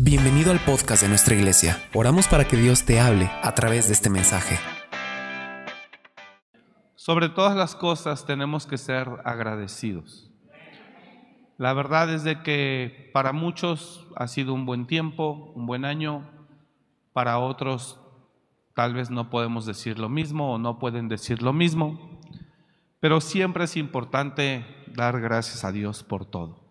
Bienvenido al podcast de nuestra iglesia. Oramos para que Dios te hable a través de este mensaje. Sobre todas las cosas tenemos que ser agradecidos. La verdad es de que para muchos ha sido un buen tiempo, un buen año, para otros tal vez no podemos decir lo mismo o no pueden decir lo mismo, pero siempre es importante dar gracias a Dios por todo.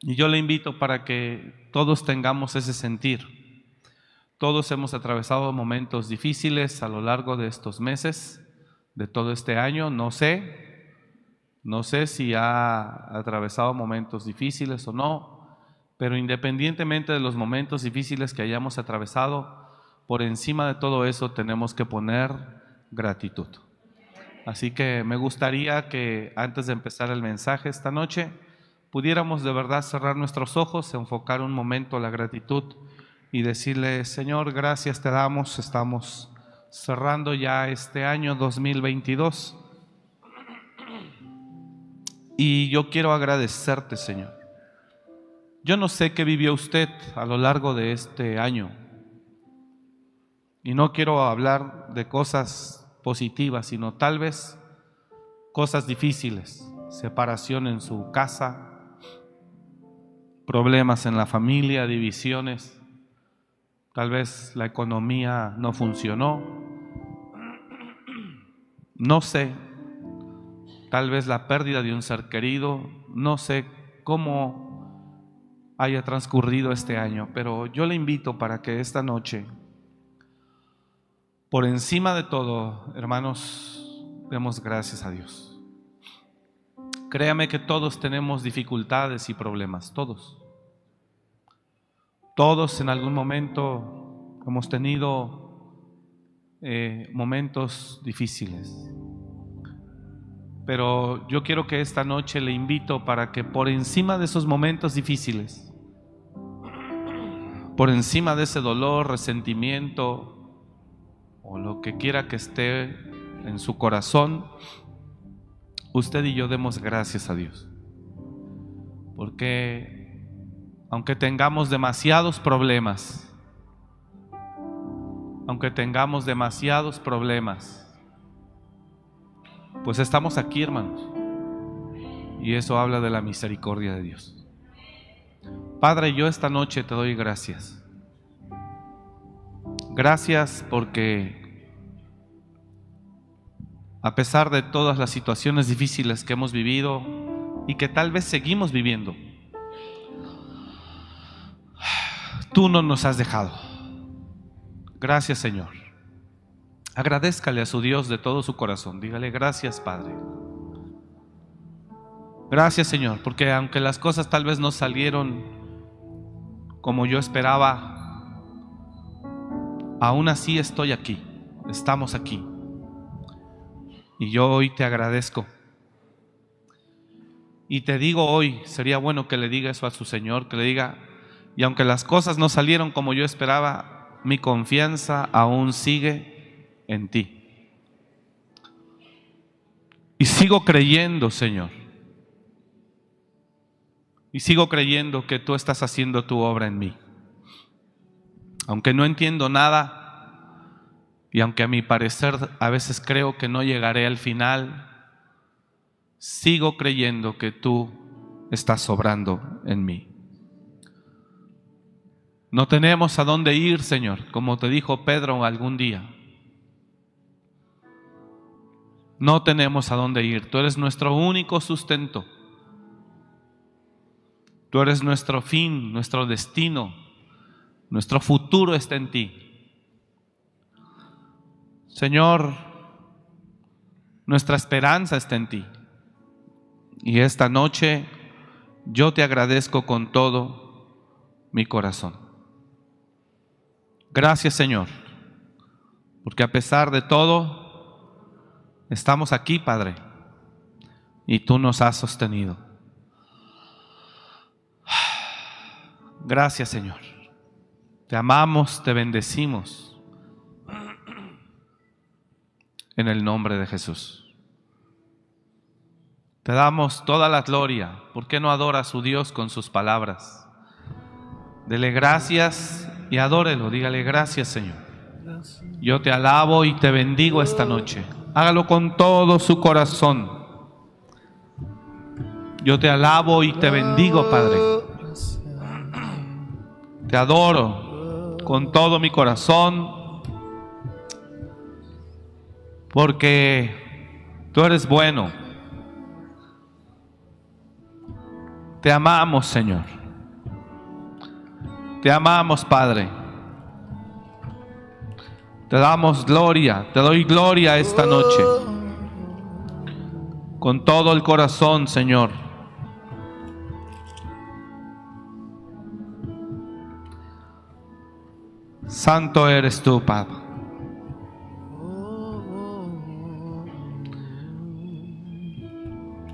Y yo le invito para que todos tengamos ese sentir. Todos hemos atravesado momentos difíciles a lo largo de estos meses, de todo este año. No sé, no sé si ha atravesado momentos difíciles o no, pero independientemente de los momentos difíciles que hayamos atravesado, por encima de todo eso tenemos que poner gratitud. Así que me gustaría que antes de empezar el mensaje esta noche, pudiéramos de verdad cerrar nuestros ojos, enfocar un momento la gratitud y decirle, Señor, gracias te damos, estamos cerrando ya este año 2022. Y yo quiero agradecerte, Señor. Yo no sé qué vivió usted a lo largo de este año. Y no quiero hablar de cosas positivas, sino tal vez cosas difíciles. Separación en su casa, problemas en la familia, divisiones, tal vez la economía no funcionó, no sé, tal vez la pérdida de un ser querido, no sé cómo haya transcurrido este año, pero yo le invito para que esta noche, por encima de todo, hermanos, demos gracias a Dios. Créame que todos tenemos dificultades y problemas, todos. Todos en algún momento hemos tenido eh, momentos difíciles. Pero yo quiero que esta noche le invito para que por encima de esos momentos difíciles, por encima de ese dolor, resentimiento o lo que quiera que esté en su corazón, usted y yo demos gracias a Dios. Porque aunque tengamos demasiados problemas, aunque tengamos demasiados problemas, pues estamos aquí, hermanos. Y eso habla de la misericordia de Dios. Padre, yo esta noche te doy gracias. Gracias porque a pesar de todas las situaciones difíciles que hemos vivido y que tal vez seguimos viviendo, tú no nos has dejado. Gracias Señor. Agradezcale a su Dios de todo su corazón. Dígale gracias Padre. Gracias Señor, porque aunque las cosas tal vez no salieron como yo esperaba, aún así estoy aquí. Estamos aquí. Y yo hoy te agradezco. Y te digo hoy, sería bueno que le diga eso a su Señor, que le diga, y aunque las cosas no salieron como yo esperaba, mi confianza aún sigue en ti. Y sigo creyendo, Señor. Y sigo creyendo que tú estás haciendo tu obra en mí. Aunque no entiendo nada y aunque a mi parecer a veces creo que no llegaré al final, sigo creyendo que tú estás sobrando en mí. No tenemos a dónde ir, Señor, como te dijo Pedro algún día. No tenemos a dónde ir. Tú eres nuestro único sustento. Tú eres nuestro fin, nuestro destino. Nuestro futuro está en ti. Señor, nuestra esperanza está en ti. Y esta noche yo te agradezco con todo mi corazón. Gracias Señor, porque a pesar de todo, estamos aquí, Padre, y tú nos has sostenido. Gracias Señor, te amamos, te bendecimos, en el nombre de Jesús. Te damos toda la gloria. ¿Por qué no adora a su Dios con sus palabras? Dele gracias y adórelo. Dígale gracias, Señor. Yo te alabo y te bendigo esta noche. Hágalo con todo su corazón. Yo te alabo y te bendigo, Padre. Te adoro con todo mi corazón. Porque tú eres bueno. Te amamos, Señor. Te amamos, Padre. Te damos gloria, te doy gloria esta noche. Con todo el corazón, Señor. Santo eres tú, Padre.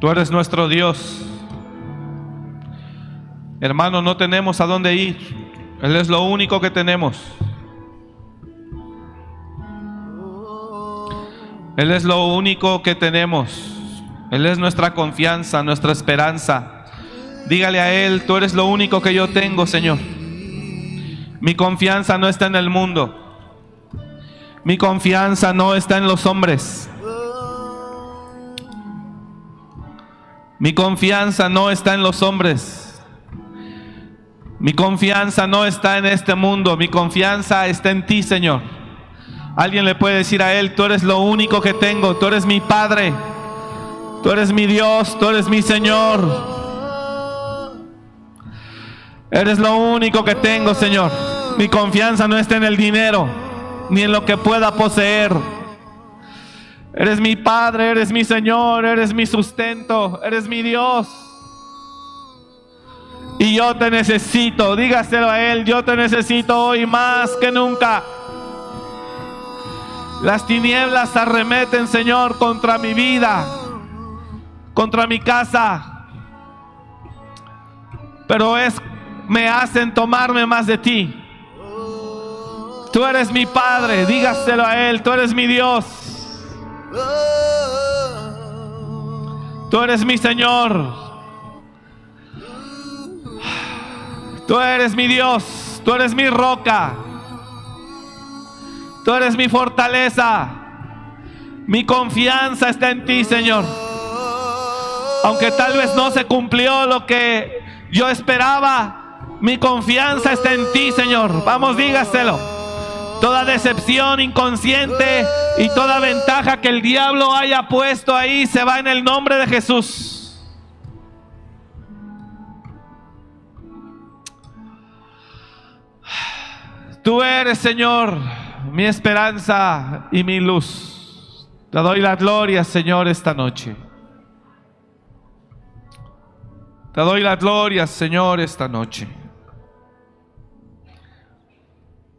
Tú eres nuestro Dios. Hermano, no tenemos a dónde ir. Él es lo único que tenemos. Él es lo único que tenemos. Él es nuestra confianza, nuestra esperanza. Dígale a Él, tú eres lo único que yo tengo, Señor. Mi confianza no está en el mundo. Mi confianza no está en los hombres. Mi confianza no está en los hombres. Mi confianza no está en este mundo. Mi confianza está en ti, Señor. Alguien le puede decir a Él, tú eres lo único que tengo. Tú eres mi Padre. Tú eres mi Dios. Tú eres mi Señor. Eres lo único que tengo, Señor. Mi confianza no está en el dinero, ni en lo que pueda poseer. Eres mi Padre, eres mi Señor, eres mi sustento, eres mi Dios. Y yo te necesito, dígaselo a Él, yo te necesito hoy más que nunca. Las tinieblas arremeten, Señor, contra mi vida, contra mi casa. Pero es me hacen tomarme más de ti. Tú eres mi Padre, dígaselo a Él, tú eres mi Dios. Tú eres mi Señor. Tú eres mi Dios, tú eres mi roca. Tú eres mi fortaleza. Mi confianza está en ti, Señor. Aunque tal vez no se cumplió lo que yo esperaba, mi confianza está en ti, Señor. Vamos, dígaselo. Toda decepción inconsciente y toda ventaja que el diablo haya puesto ahí se va en el nombre de Jesús. Tú eres, Señor, mi esperanza y mi luz. Te doy la gloria, Señor, esta noche. Te doy la gloria, Señor, esta noche.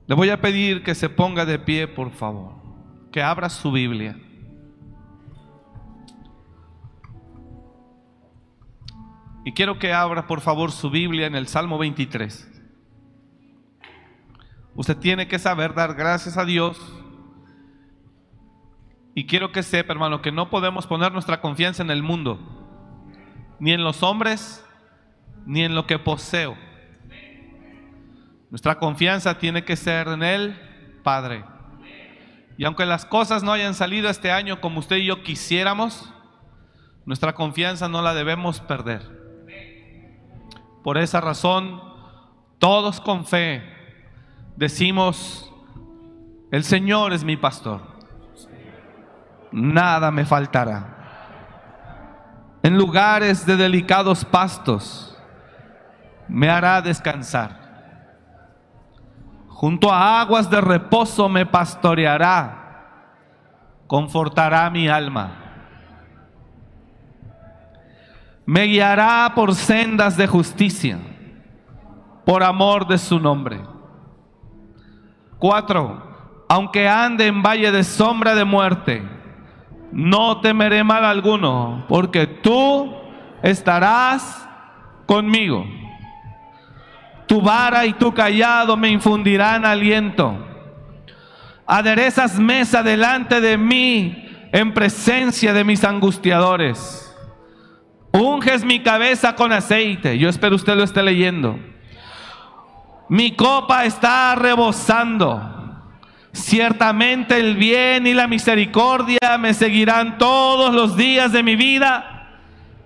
Le voy a pedir que se ponga de pie, por favor. Que abra su Biblia. Y quiero que abra, por favor, su Biblia en el Salmo 23. Usted tiene que saber dar gracias a Dios. Y quiero que sepa, hermano, que no podemos poner nuestra confianza en el mundo, ni en los hombres, ni en lo que poseo. Nuestra confianza tiene que ser en Él, Padre. Y aunque las cosas no hayan salido este año como usted y yo quisiéramos, nuestra confianza no la debemos perder. Por esa razón, todos con fe decimos, el Señor es mi pastor, nada me faltará. En lugares de delicados pastos me hará descansar. Junto a aguas de reposo me pastoreará, confortará mi alma. Me guiará por sendas de justicia, por amor de su nombre. Cuatro, aunque ande en valle de sombra de muerte, no temeré mal alguno, porque tú estarás conmigo. Tu vara y tu callado me infundirán aliento. Aderezas mesa delante de mí en presencia de mis angustiadores. Unges mi cabeza con aceite. Yo espero usted lo esté leyendo. Mi copa está rebosando. Ciertamente el bien y la misericordia me seguirán todos los días de mi vida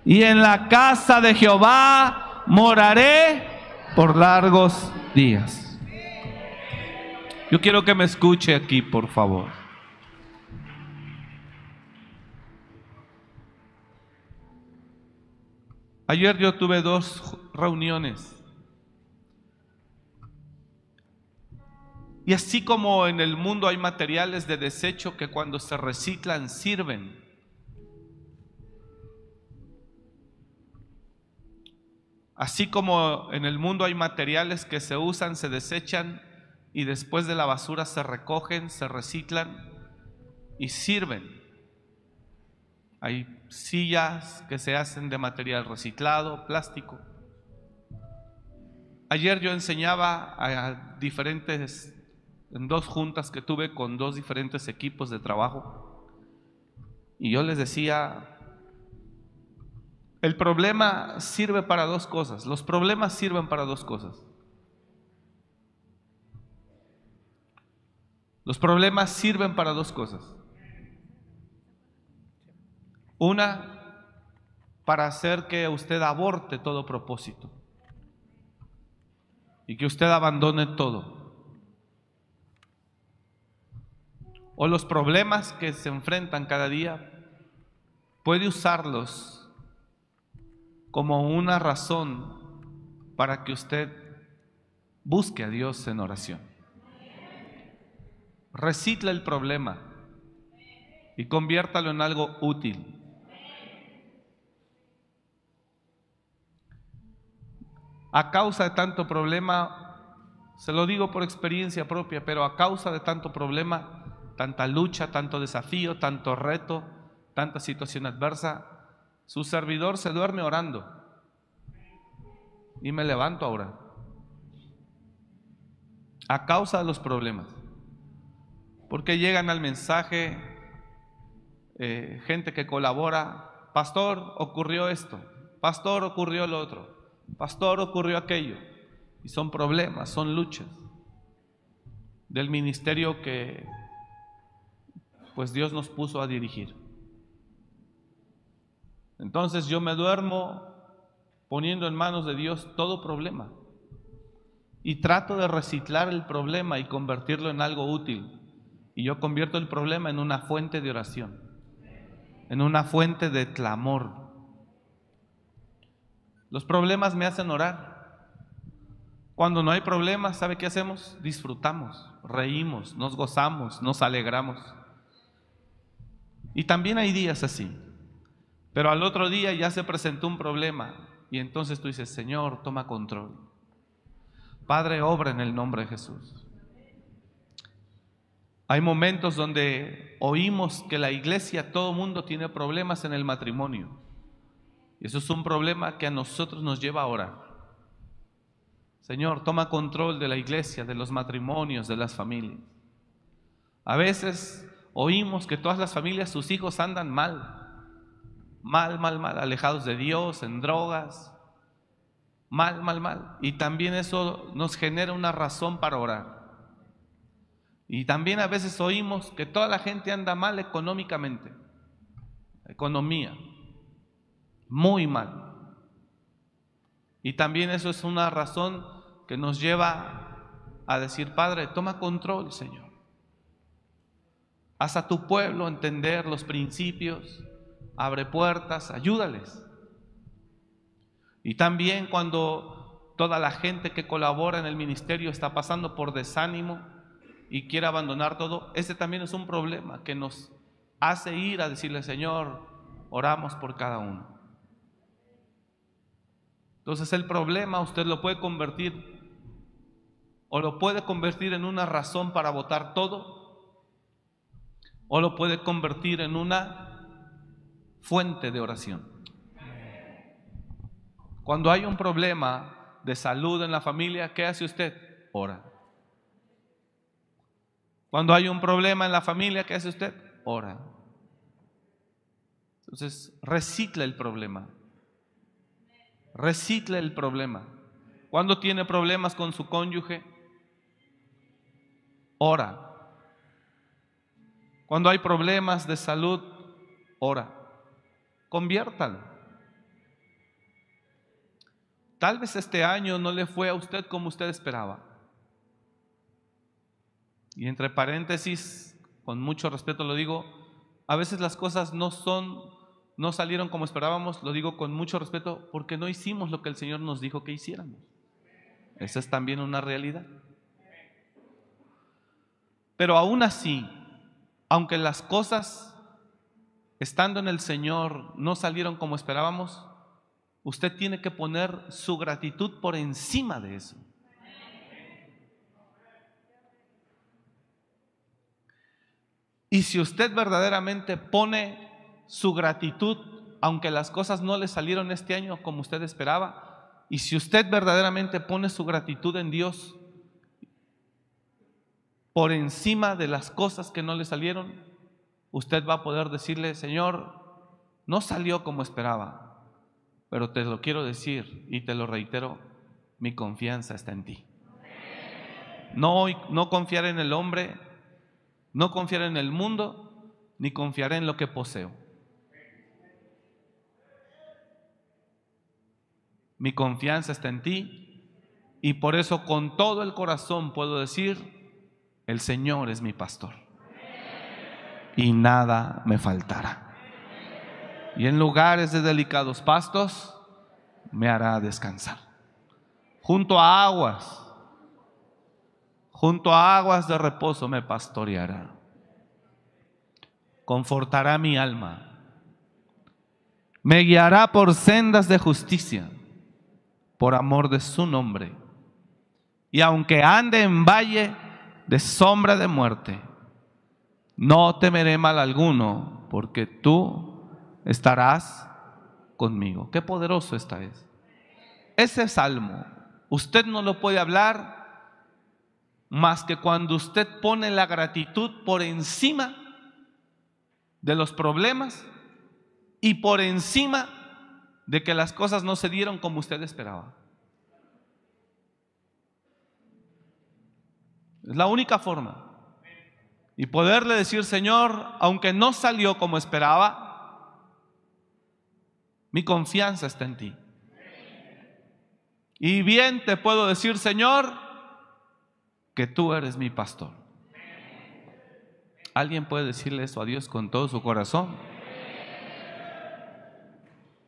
y en la casa de Jehová moraré por largos días. Yo quiero que me escuche aquí, por favor. Ayer yo tuve dos reuniones Y así como en el mundo hay materiales de desecho que cuando se reciclan sirven, así como en el mundo hay materiales que se usan, se desechan y después de la basura se recogen, se reciclan y sirven. Hay sillas que se hacen de material reciclado, plástico. Ayer yo enseñaba a diferentes en dos juntas que tuve con dos diferentes equipos de trabajo. Y yo les decía, el problema sirve para dos cosas. Los problemas sirven para dos cosas. Los problemas sirven para dos cosas. Una, para hacer que usted aborte todo propósito y que usted abandone todo. o los problemas que se enfrentan cada día, puede usarlos como una razón para que usted busque a Dios en oración. Recicla el problema y conviértalo en algo útil. A causa de tanto problema, se lo digo por experiencia propia, pero a causa de tanto problema, tanta lucha, tanto desafío, tanto reto, tanta situación adversa, su servidor se duerme orando y me levanto ahora a causa de los problemas. Porque llegan al mensaje eh, gente que colabora, pastor, ocurrió esto, pastor, ocurrió lo otro, pastor, ocurrió aquello. Y son problemas, son luchas del ministerio que pues Dios nos puso a dirigir. Entonces yo me duermo poniendo en manos de Dios todo problema y trato de reciclar el problema y convertirlo en algo útil. Y yo convierto el problema en una fuente de oración, en una fuente de clamor. Los problemas me hacen orar. Cuando no hay problemas, ¿sabe qué hacemos? Disfrutamos, reímos, nos gozamos, nos alegramos. Y también hay días así. Pero al otro día ya se presentó un problema y entonces tú dices, Señor, toma control. Padre, obra en el nombre de Jesús. Hay momentos donde oímos que la iglesia, todo mundo tiene problemas en el matrimonio. Y eso es un problema que a nosotros nos lleva a orar. Señor, toma control de la iglesia, de los matrimonios, de las familias. A veces oímos que todas las familias, sus hijos andan mal, mal, mal, mal, alejados de Dios, en drogas, mal, mal, mal. Y también eso nos genera una razón para orar. Y también a veces oímos que toda la gente anda mal económicamente, economía, muy mal. Y también eso es una razón que nos lleva a decir, Padre, toma control, Señor. Haz a tu pueblo entender los principios, abre puertas, ayúdales. Y también cuando toda la gente que colabora en el ministerio está pasando por desánimo y quiere abandonar todo, ese también es un problema que nos hace ir a decirle, Señor, oramos por cada uno. Entonces el problema usted lo puede convertir o lo puede convertir en una razón para votar todo o lo puede convertir en una fuente de oración. Cuando hay un problema de salud en la familia, ¿qué hace usted? Ora. Cuando hay un problema en la familia, ¿qué hace usted? Ora. Entonces, recicla el problema. Recicla el problema. Cuando tiene problemas con su cónyuge, ora. Cuando hay problemas de salud, ora. Conviértalo. Tal vez este año no le fue a usted como usted esperaba. Y entre paréntesis, con mucho respeto lo digo, a veces las cosas no son, no salieron como esperábamos, lo digo con mucho respeto, porque no hicimos lo que el Señor nos dijo que hiciéramos. Esa es también una realidad. Pero aún así, aunque las cosas estando en el Señor no salieron como esperábamos, usted tiene que poner su gratitud por encima de eso. Y si usted verdaderamente pone su gratitud, aunque las cosas no le salieron este año como usted esperaba, y si usted verdaderamente pone su gratitud en Dios por encima de las cosas que no le salieron, usted va a poder decirle, Señor, no salió como esperaba, pero te lo quiero decir y te lo reitero, mi confianza está en ti. No, no confiar en el hombre, no confiar en el mundo, ni confiaré en lo que poseo. Mi confianza está en ti y por eso con todo el corazón puedo decir, el Señor es mi pastor y nada me faltará. Y en lugares de delicados pastos me hará descansar. Junto a aguas junto a aguas de reposo me pastoreará. Confortará mi alma. Me guiará por sendas de justicia, por amor de su nombre. Y aunque ande en valle de sombra de muerte, no temeré mal alguno, porque tú estarás conmigo. Qué poderoso esta es. Ese salmo, usted no lo puede hablar más que cuando usted pone la gratitud por encima de los problemas y por encima de que las cosas no se dieron como usted esperaba. Es la única forma. Y poderle decir, Señor, aunque no salió como esperaba, mi confianza está en ti. Y bien te puedo decir, Señor, que tú eres mi pastor. ¿Alguien puede decirle eso a Dios con todo su corazón?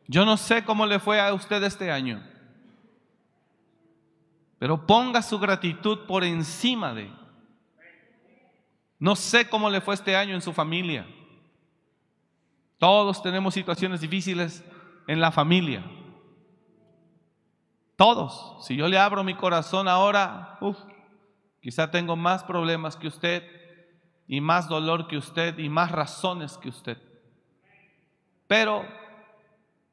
Yo no sé cómo le fue a usted este año, pero ponga su gratitud por encima de. No sé cómo le fue este año en su familia. Todos tenemos situaciones difíciles en la familia. Todos. Si yo le abro mi corazón ahora, uf, Quizá tengo más problemas que usted y más dolor que usted y más razones que usted. Pero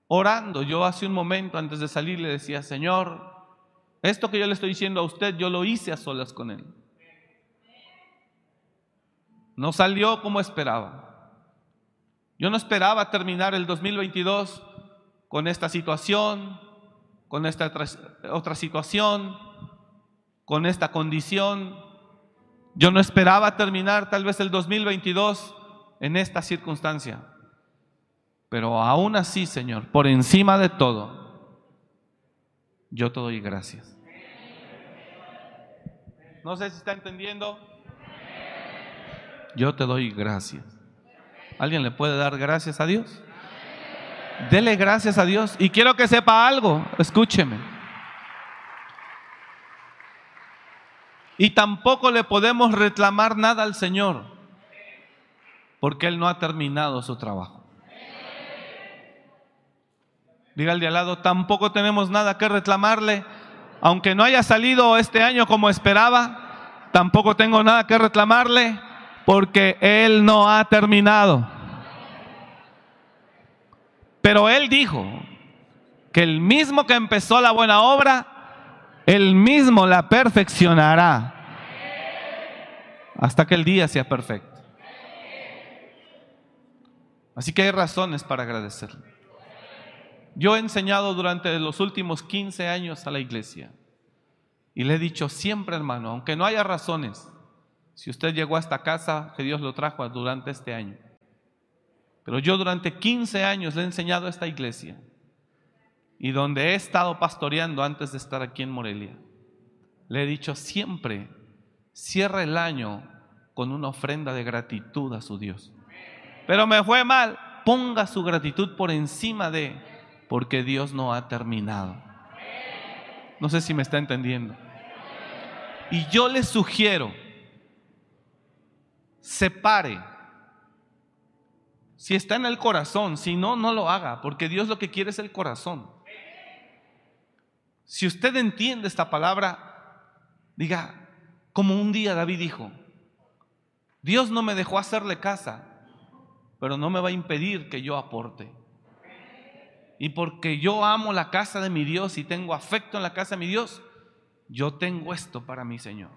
orando, yo hace un momento antes de salir le decía, Señor, esto que yo le estoy diciendo a usted, yo lo hice a solas con Él. No salió como esperaba. Yo no esperaba terminar el 2022 con esta situación, con esta otra situación, con esta condición. Yo no esperaba terminar tal vez el 2022 en esta circunstancia. Pero aún así, Señor, por encima de todo, yo te doy gracias. No sé si está entendiendo. Yo te doy gracias. ¿Alguien le puede dar gracias a Dios? Dele gracias a Dios. Y quiero que sepa algo, escúcheme. Y tampoco le podemos reclamar nada al Señor, porque Él no ha terminado su trabajo. Diga al de al lado, tampoco tenemos nada que reclamarle, aunque no haya salido este año como esperaba, tampoco tengo nada que reclamarle, porque Él no ha terminado. Pero Él dijo que el mismo que empezó la buena obra, él mismo la perfeccionará hasta que el día sea perfecto. Así que hay razones para agradecerle. Yo he enseñado durante los últimos 15 años a la iglesia Y le he dicho siempre, hermano, aunque no haya razones, si usted llegó a esta casa, que Dios lo trajo durante este año. Pero yo durante 15 años le he enseñado a esta iglesia y donde he estado pastoreando antes de estar aquí en Morelia, le he dicho siempre, cierra el año con una ofrenda de gratitud a su Dios. Pero me fue mal, ponga su gratitud por encima de, porque Dios no ha terminado. No sé si me está entendiendo. Y yo le sugiero, separe. Si está en el corazón, si no, no lo haga, porque Dios lo que quiere es el corazón. Si usted entiende esta palabra, diga, como un día David dijo, Dios no me dejó hacerle casa, pero no me va a impedir que yo aporte. Y porque yo amo la casa de mi Dios y tengo afecto en la casa de mi Dios, yo tengo esto para mi Señor.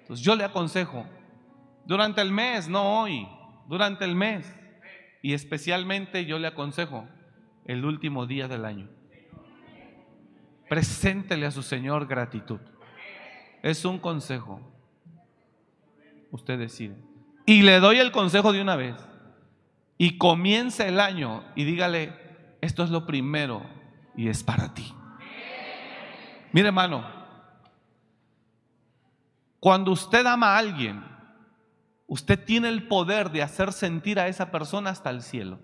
Entonces yo le aconsejo, durante el mes, no hoy, durante el mes, y especialmente yo le aconsejo el último día del año. Preséntele a su Señor gratitud. Es un consejo. Usted decide. Y le doy el consejo de una vez. Y comienza el año y dígale, esto es lo primero y es para ti. Mire hermano, cuando usted ama a alguien, usted tiene el poder de hacer sentir a esa persona hasta el cielo.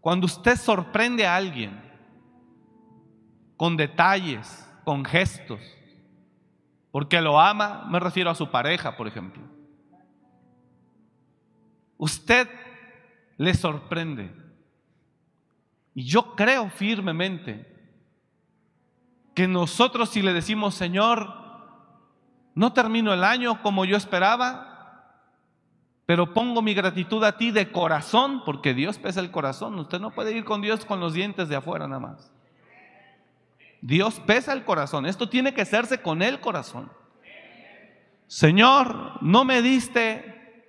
Cuando usted sorprende a alguien con detalles, con gestos, porque lo ama, me refiero a su pareja, por ejemplo. Usted le sorprende. Y yo creo firmemente que nosotros si le decimos, Señor, no termino el año como yo esperaba, pero pongo mi gratitud a ti de corazón, porque Dios pesa el corazón. Usted no puede ir con Dios con los dientes de afuera nada más. Dios pesa el corazón. Esto tiene que hacerse con el corazón. Señor, no me diste,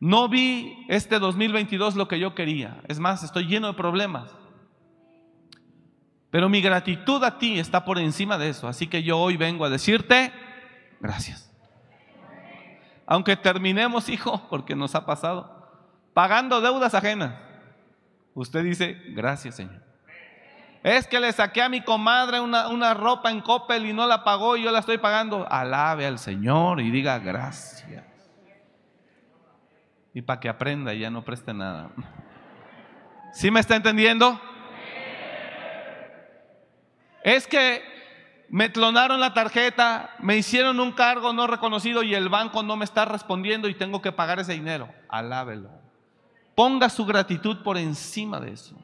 no vi este 2022 lo que yo quería. Es más, estoy lleno de problemas. Pero mi gratitud a ti está por encima de eso. Así que yo hoy vengo a decirte gracias. Aunque terminemos, hijo, porque nos ha pasado, pagando deudas ajenas. Usted dice, gracias, Señor. Es que le saqué a mi comadre una, ropa en Coppel y no la pagó y yo la estoy pagando. Alabe al Señor y diga gracias. Y para que aprenda y ya no preste nada. ¿Sí me está entendiendo? Es que me clonaron la tarjeta, me hicieron un cargo no reconocido y el banco no me está respondiendo y tengo que pagar ese dinero. Alábelo. Ponga su gratitud por encima de eso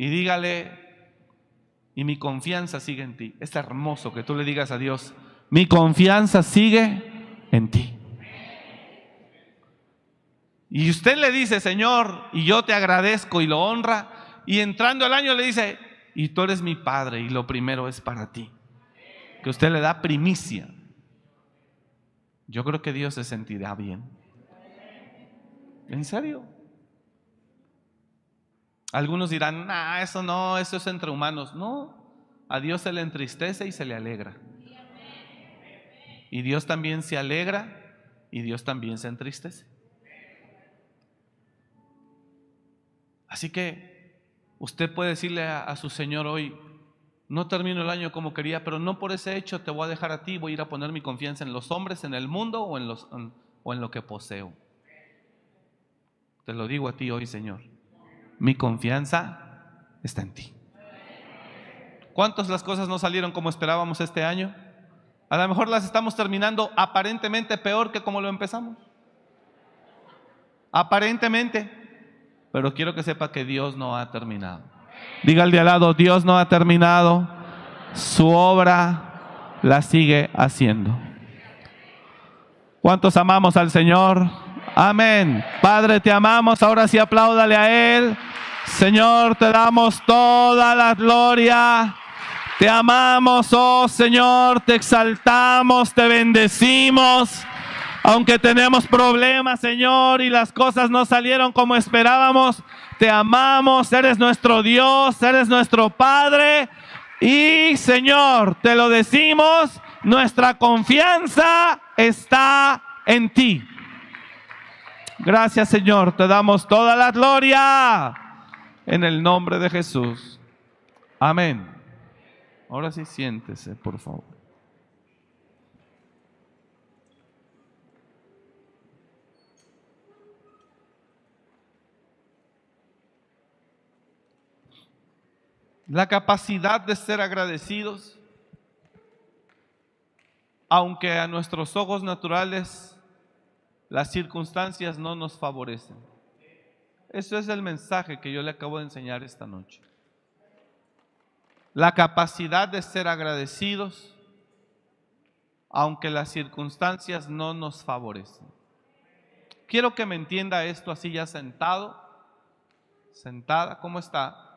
y dígale, y mi confianza sigue en ti. Es hermoso que tú le digas a Dios, mi confianza sigue en ti. Y usted le dice, Señor, y yo te agradezco y lo honra, y entrando el año le dice, y tú eres mi Padre y lo primero es para ti. Que usted le da primicia. Yo creo que Dios se sentirá bien. ¿En serio? Algunos dirán, nah, eso no, eso es entre humanos. No, a Dios se le entristece y se le alegra. Y Dios también se alegra y Dios también se entristece. Así que usted puede decirle a, su Señor hoy, no termino el año como quería, pero no por ese hecho te voy a dejar a ti, voy a ir a poner mi confianza en los hombres, en el mundo o en, o en lo que poseo. Te lo digo a ti hoy, Señor mi confianza está en ti. ¿Cuántas las cosas no salieron como esperábamos este año? A lo mejor las estamos terminando aparentemente peor que como lo empezamos. Aparentemente. Pero quiero que sepa que Dios no ha terminado. Diga al de al lado, Dios no ha terminado. Su obra la sigue haciendo. ¿Cuántos amamos al Señor? Amén. Padre, te amamos. Ahora sí apláudale a Él. Señor, te damos toda la gloria. Te amamos, oh Señor, te exaltamos, te bendecimos. Aunque tenemos problemas, Señor, y las cosas no salieron como esperábamos, te amamos, eres nuestro Dios, eres nuestro Padre. Y Señor, te lo decimos, nuestra confianza está en ti. Gracias Señor, te damos toda la gloria en el nombre de Jesús. Amén. Ahora sí siéntese, por favor. La capacidad de ser agradecidos, aunque a nuestros ojos naturales las circunstancias no nos favorecen. Eso es el mensaje que yo le acabo de enseñar esta noche. La capacidad de ser agradecidos, aunque las circunstancias no nos favorecen. Quiero que me entienda esto así ya sentado, sentada, ¿cómo está?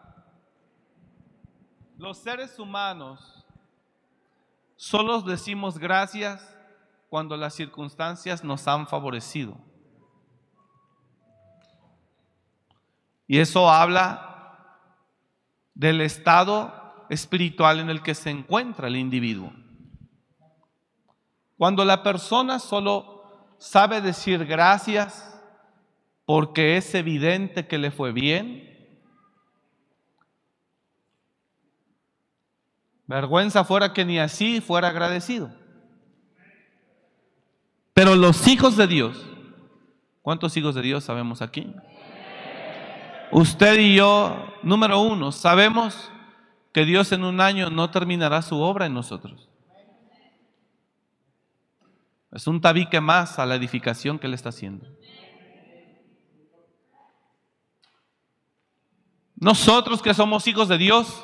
Los seres humanos solo decimos gracias cuando las circunstancias nos han favorecido. Y eso habla del estado espiritual en el que se encuentra el individuo. Cuando la persona solo sabe decir gracias porque es evidente que le fue bien, vergüenza fuera que ni así fuera agradecido. Pero los hijos de Dios, ¿cuántos hijos de Dios sabemos aquí? Usted y yo, número uno, sabemos que Dios en un año no terminará su obra en nosotros. Es un tabique más a la edificación que Él está haciendo. Nosotros que somos hijos de Dios,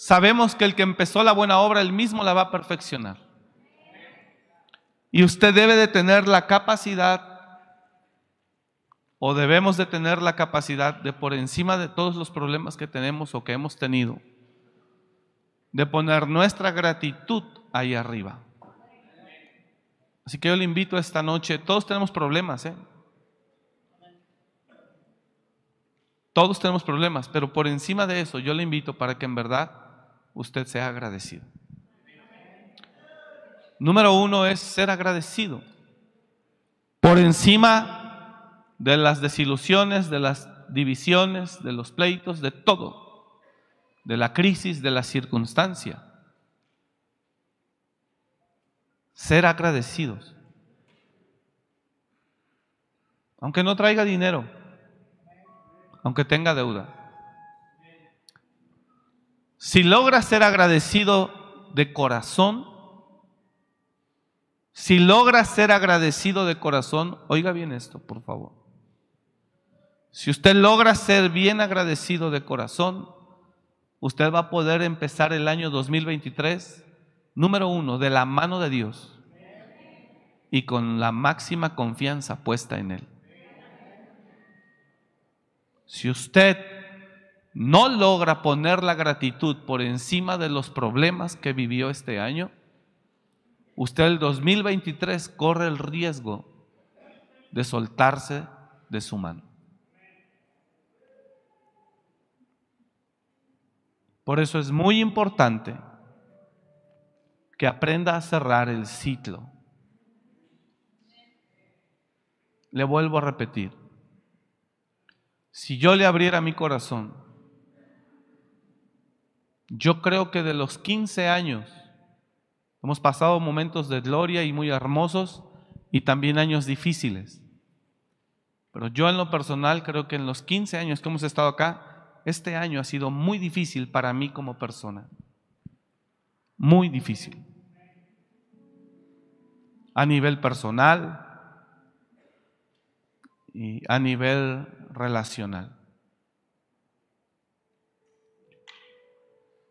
sabemos que el que empezó la buena obra, Él mismo la va a perfeccionar. Y usted debe de tener la capacidad, o debemos de tener la capacidad de por encima de todos los problemas que tenemos o que hemos tenido, de poner nuestra gratitud ahí arriba. Así que yo le invito esta noche, todos tenemos problemas, ¿eh? Todos tenemos problemas, pero por encima de eso yo le invito para que en verdad usted sea agradecido. Número uno es ser agradecido. Por encima de las desilusiones, de las divisiones, de los pleitos, de todo, de la crisis, de la circunstancia. Ser agradecidos. Aunque no traiga dinero, aunque tenga deuda. Si logra ser agradecido de corazón, si logra ser agradecido de corazón, oiga bien esto, por favor. Si usted logra ser bien agradecido de corazón, usted va a poder empezar el año 2023, número uno, de la mano de Dios y con la máxima confianza puesta en Él. Si usted no logra poner la gratitud por encima de los problemas que vivió este año, usted el 2023 corre el riesgo de soltarse de su mano. Por eso es muy importante que aprenda a cerrar el ciclo. Le vuelvo a repetir, si yo le abriera mi corazón, yo creo que de los 15 años Hemos pasado momentos de gloria y muy hermosos y también años difíciles. Pero yo en lo personal creo que en los 15 años que hemos estado acá, este año ha sido muy difícil para mí como persona. Muy difícil. A nivel personal y a nivel relacional.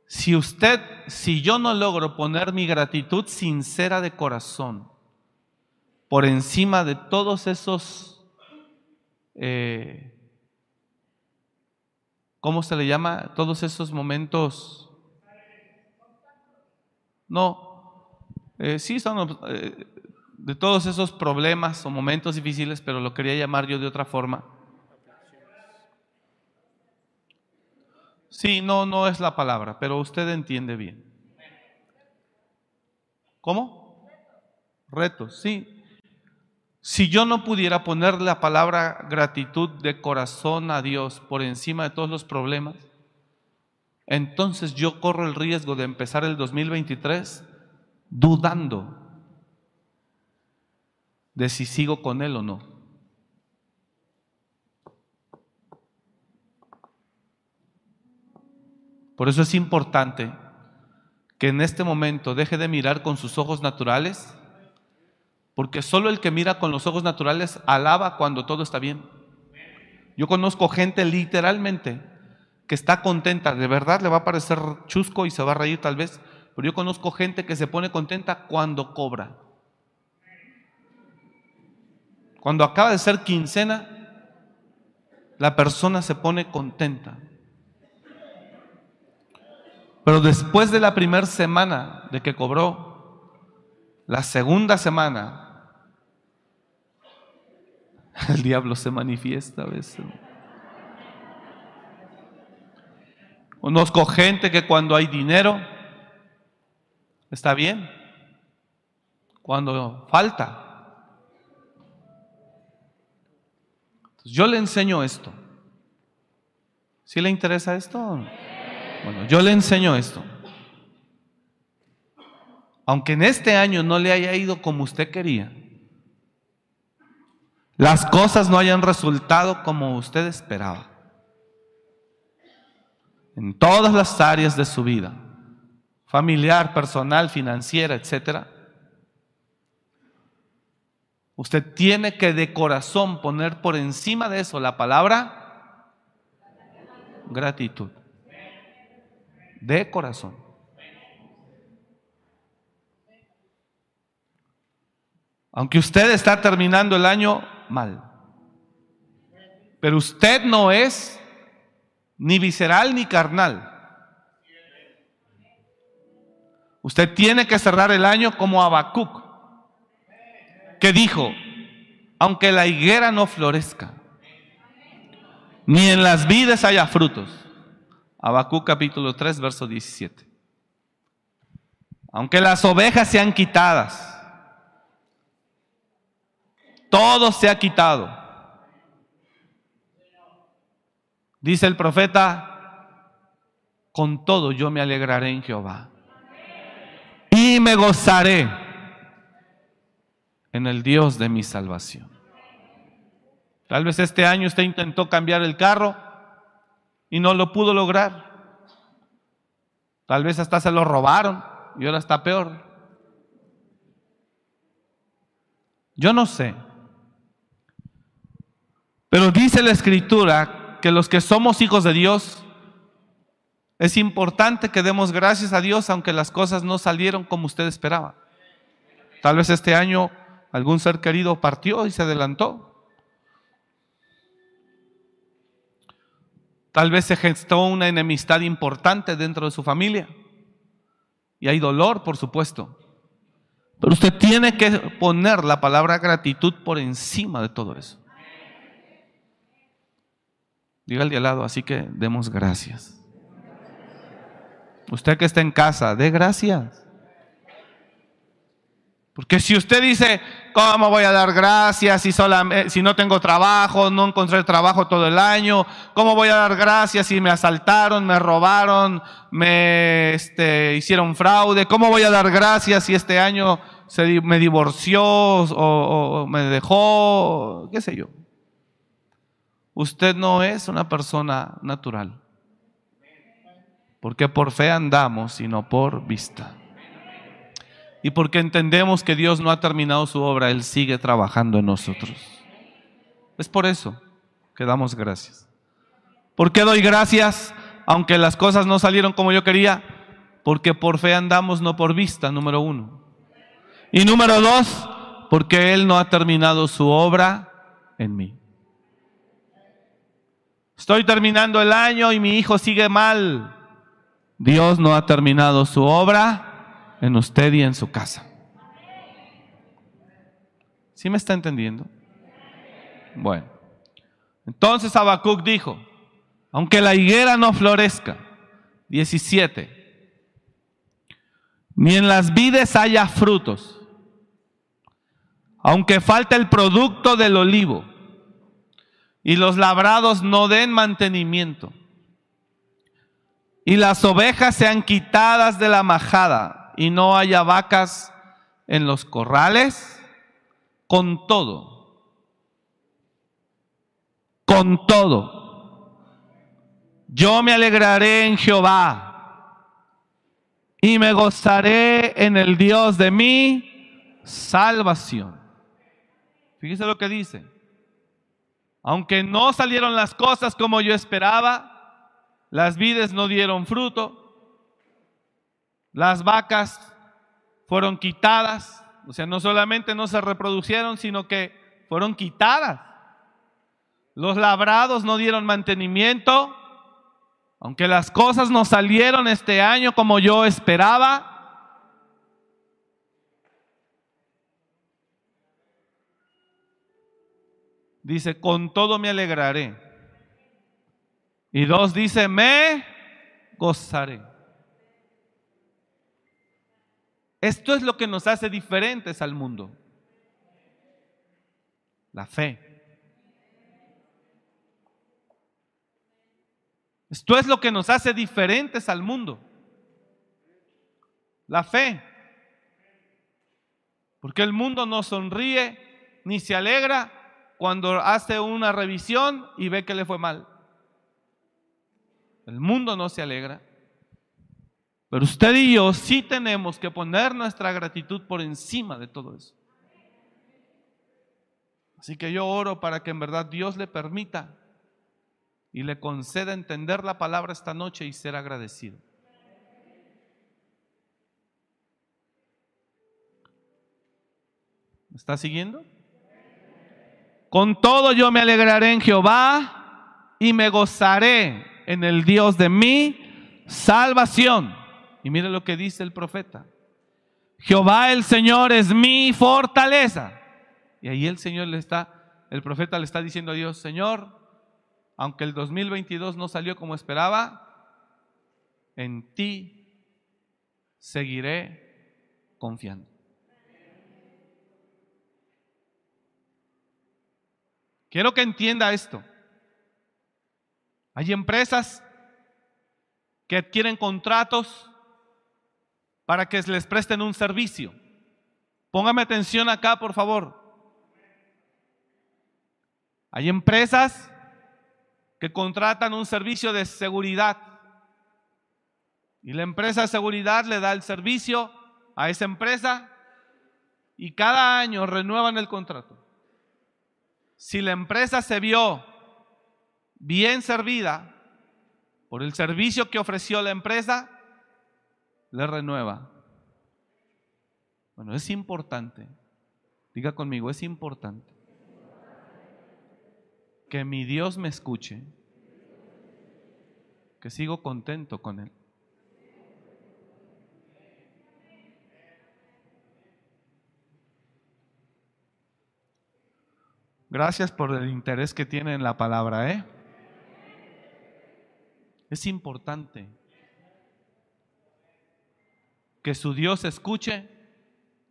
Si usted, si yo no logro poner mi gratitud sincera de corazón por encima de todos esos, eh, ¿cómo se le llama? Todos esos momentos. No, eh, sí son eh, de todos esos problemas o momentos difíciles, pero lo quería llamar yo de otra forma Sí, no, no es la palabra, pero usted entiende bien. ¿Cómo? Retos, sí. Si yo no pudiera poner la palabra gratitud de corazón a Dios por encima de todos los problemas, entonces yo corro el riesgo de empezar el 2023 dudando de si sigo con Él o no. Por eso es importante que en este momento deje de mirar con sus ojos naturales, porque solo el que mira con los ojos naturales alaba cuando todo está bien. Yo conozco gente literalmente que está contenta, de verdad le va a parecer chusco y se va a reír tal vez, pero yo conozco gente que se pone contenta cuando cobra. Cuando acaba de ser quincena, la persona se pone contenta. Pero después de la primera semana de que cobró, la segunda semana, el diablo se manifiesta a veces. Conozco gente que cuando hay dinero, está bien. Cuando falta. yo le enseño esto. ¿Sí le interesa esto? Bueno, yo le enseño esto. Aunque en este año no le haya ido como usted quería, las cosas no hayan resultado como usted esperaba, en todas las áreas de su vida, familiar, personal, financiera, etcétera, usted tiene que de corazón poner por encima de eso la palabra gratitud de corazón. Aunque usted está terminando el año mal, pero usted no es ni visceral ni carnal. Usted tiene que cerrar el año como Habacuc, que dijo, aunque la higuera no florezca, ni en las vides haya frutos, Abacú capítulo 3, verso 17. Aunque las ovejas sean quitadas, todo se ha quitado. Dice el profeta, con todo yo me alegraré en Jehová. Y me gozaré en el Dios de mi salvación. Tal vez este año usted intentó cambiar el carro y no lo pudo lograr. Tal vez hasta se lo robaron y ahora está peor. Yo no sé. Pero dice la escritura que los que somos hijos de Dios, es importante que demos gracias a Dios aunque las cosas no salieron como usted esperaba. Tal vez este año algún ser querido partió y se adelantó. Tal vez se gestó una enemistad importante dentro de su familia. Y hay dolor, por supuesto. Pero usted tiene que poner la palabra gratitud por encima de todo eso. Diga al de lado, así que demos gracias. Usted que está en casa, dé gracias. Porque si usted dice, ¿cómo voy a dar gracias si, si no tengo trabajo, no encontré trabajo todo el año? ¿Cómo voy a dar gracias si me asaltaron, me robaron, me este, hicieron fraude? ¿Cómo voy a dar gracias si este año se, me divorció o me dejó? ¿Qué sé yo? Usted no es una persona natural. Porque por fe andamos, sino por vista. Y porque entendemos que Dios no ha terminado su obra, Él sigue trabajando en nosotros. Es por eso que damos gracias. ¿Por qué doy gracias aunque las cosas no salieron como yo quería? Porque por fe andamos, no por vista, número uno. Y número dos, porque Él no ha terminado su obra en mí. Estoy terminando el año y mi hijo sigue mal. Dios no ha terminado su obra en usted y en su casa. ¿Sí me está entendiendo? Bueno, entonces Habacuc dijo, Aunque la higuera no florezca. 17. Ni en las vides haya frutos. Aunque falte el producto del olivo. Y los labrados no den mantenimiento. Y las ovejas sean quitadas de la majada. Y no haya vacas en los corrales. Con todo. Con todo yo me alegraré en Jehová y me gozaré en el Dios de mi salvación. Fíjese lo que dice. Aunque no salieron las cosas como yo esperaba, las vides no dieron fruto, las vacas fueron quitadas, o sea, no solamente no se reproducieron, sino que fueron quitadas. Los labrados no dieron mantenimiento, aunque las cosas no salieron este año como yo esperaba, dice, con todo me alegraré. Y dos dice, me gozaré. Esto es lo que nos hace diferentes al mundo. La fe. Esto es lo que nos hace diferentes al mundo. La fe. Porque el mundo no sonríe ni se alegra cuando hace una revisión y ve que le fue mal. El mundo no se alegra. Pero usted y yo sí tenemos que poner nuestra gratitud por encima de todo eso. Así que yo oro para que en verdad Dios le permita y le conceda entender la palabra esta noche y ser agradecido. ¿Me está siguiendo? Con todo yo me alegraré en Jehová y me gozaré en el Dios de mi salvación. Y mire lo que dice el profeta. Jehová el Señor es mi fortaleza. Y ahí el Señor le está, el profeta le está diciendo a Dios, Señor, aunque el 2022 no salió como esperaba, en ti seguiré confiando. Quiero que entienda esto. Hay empresas que adquieren contratos para que les presten un servicio. Póngame atención acá, por favor. Hay empresas que contratan un servicio de seguridad. Y la empresa de seguridad le da el servicio a esa empresa y cada año renuevan el contrato. Si la empresa se vio bien servida por el servicio que ofreció la empresa, le renueva. Bueno, es importante. Diga conmigo, es importante que mi Dios me escuche, que sigo contento con Él. Gracias por el interés que tiene en la palabra, ¿eh? Es importante que su Dios escuche,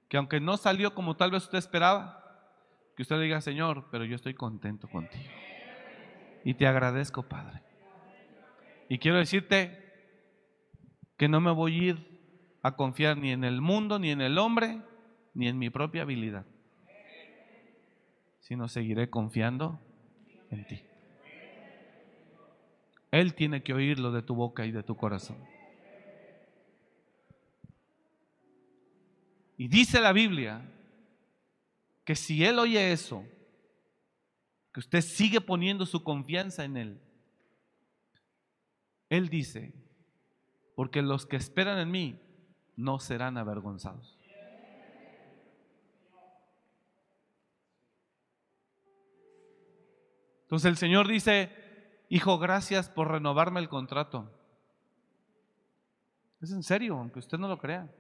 que aunque no salió como tal vez usted esperaba, que usted diga, Señor, pero yo estoy contento contigo. Y te agradezco, Padre. Y quiero decirte que no me voy a ir a confiar ni en el mundo, ni en el hombre, ni en mi propia habilidad, sino seguiré confiando en ti. Él tiene que oírlo de tu boca y de tu corazón. Y dice la Biblia que si Él oye eso, que usted sigue poniendo su confianza en Él. Él dice, porque los que esperan en mí no serán avergonzados. Entonces el Señor dice, hijo, gracias por renovarme el contrato. Es en serio, aunque usted no lo crea.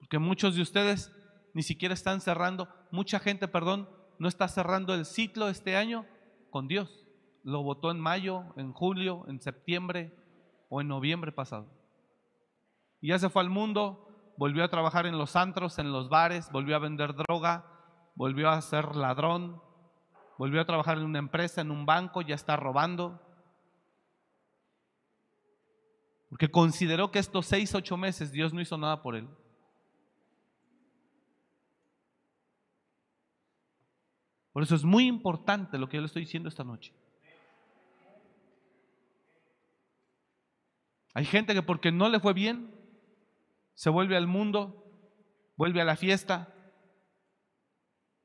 Porque muchos de ustedes ni siquiera están cerrando, mucha gente, perdón, no está cerrando el ciclo este año con Dios. lo votó en mayo, en julio, en septiembre o en noviembre pasado. Y ya se fue al mundo, volvió a trabajar en los antros, en los bares, volvió a vender droga, volvió a ser ladrón, volvió a trabajar en una empresa, en un banco, ya está robando. Porque consideró que estos seis, ocho meses Dios no hizo nada por él. Por eso es muy importante lo que yo le estoy diciendo esta noche. Hay gente que porque no le fue bien, se vuelve al mundo, vuelve a la fiesta,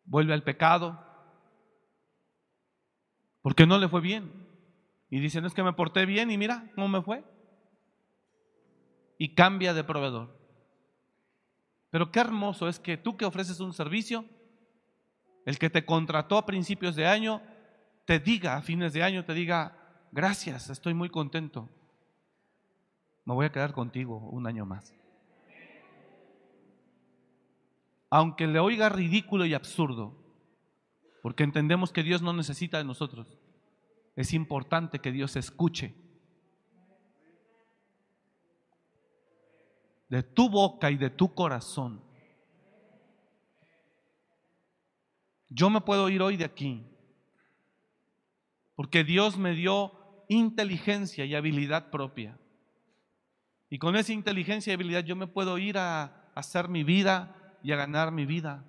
vuelve al pecado, porque no le fue bien. Y dicen, es que me porté bien y mira cómo me fue. Y cambia de proveedor. Pero qué hermoso es que tú que ofreces un servicio, el que te contrató a principios de año, te diga a fines de año, te diga, gracias, estoy muy contento. Me voy a quedar contigo un año más. Aunque le oiga ridículo y absurdo, porque entendemos que Dios no necesita de nosotros, es importante que Dios escuche de tu boca y de tu corazón Yo me puedo ir hoy de aquí porque Dios me dio inteligencia y habilidad propia. Y con esa inteligencia y habilidad yo me puedo ir a hacer mi vida y a ganar mi vida.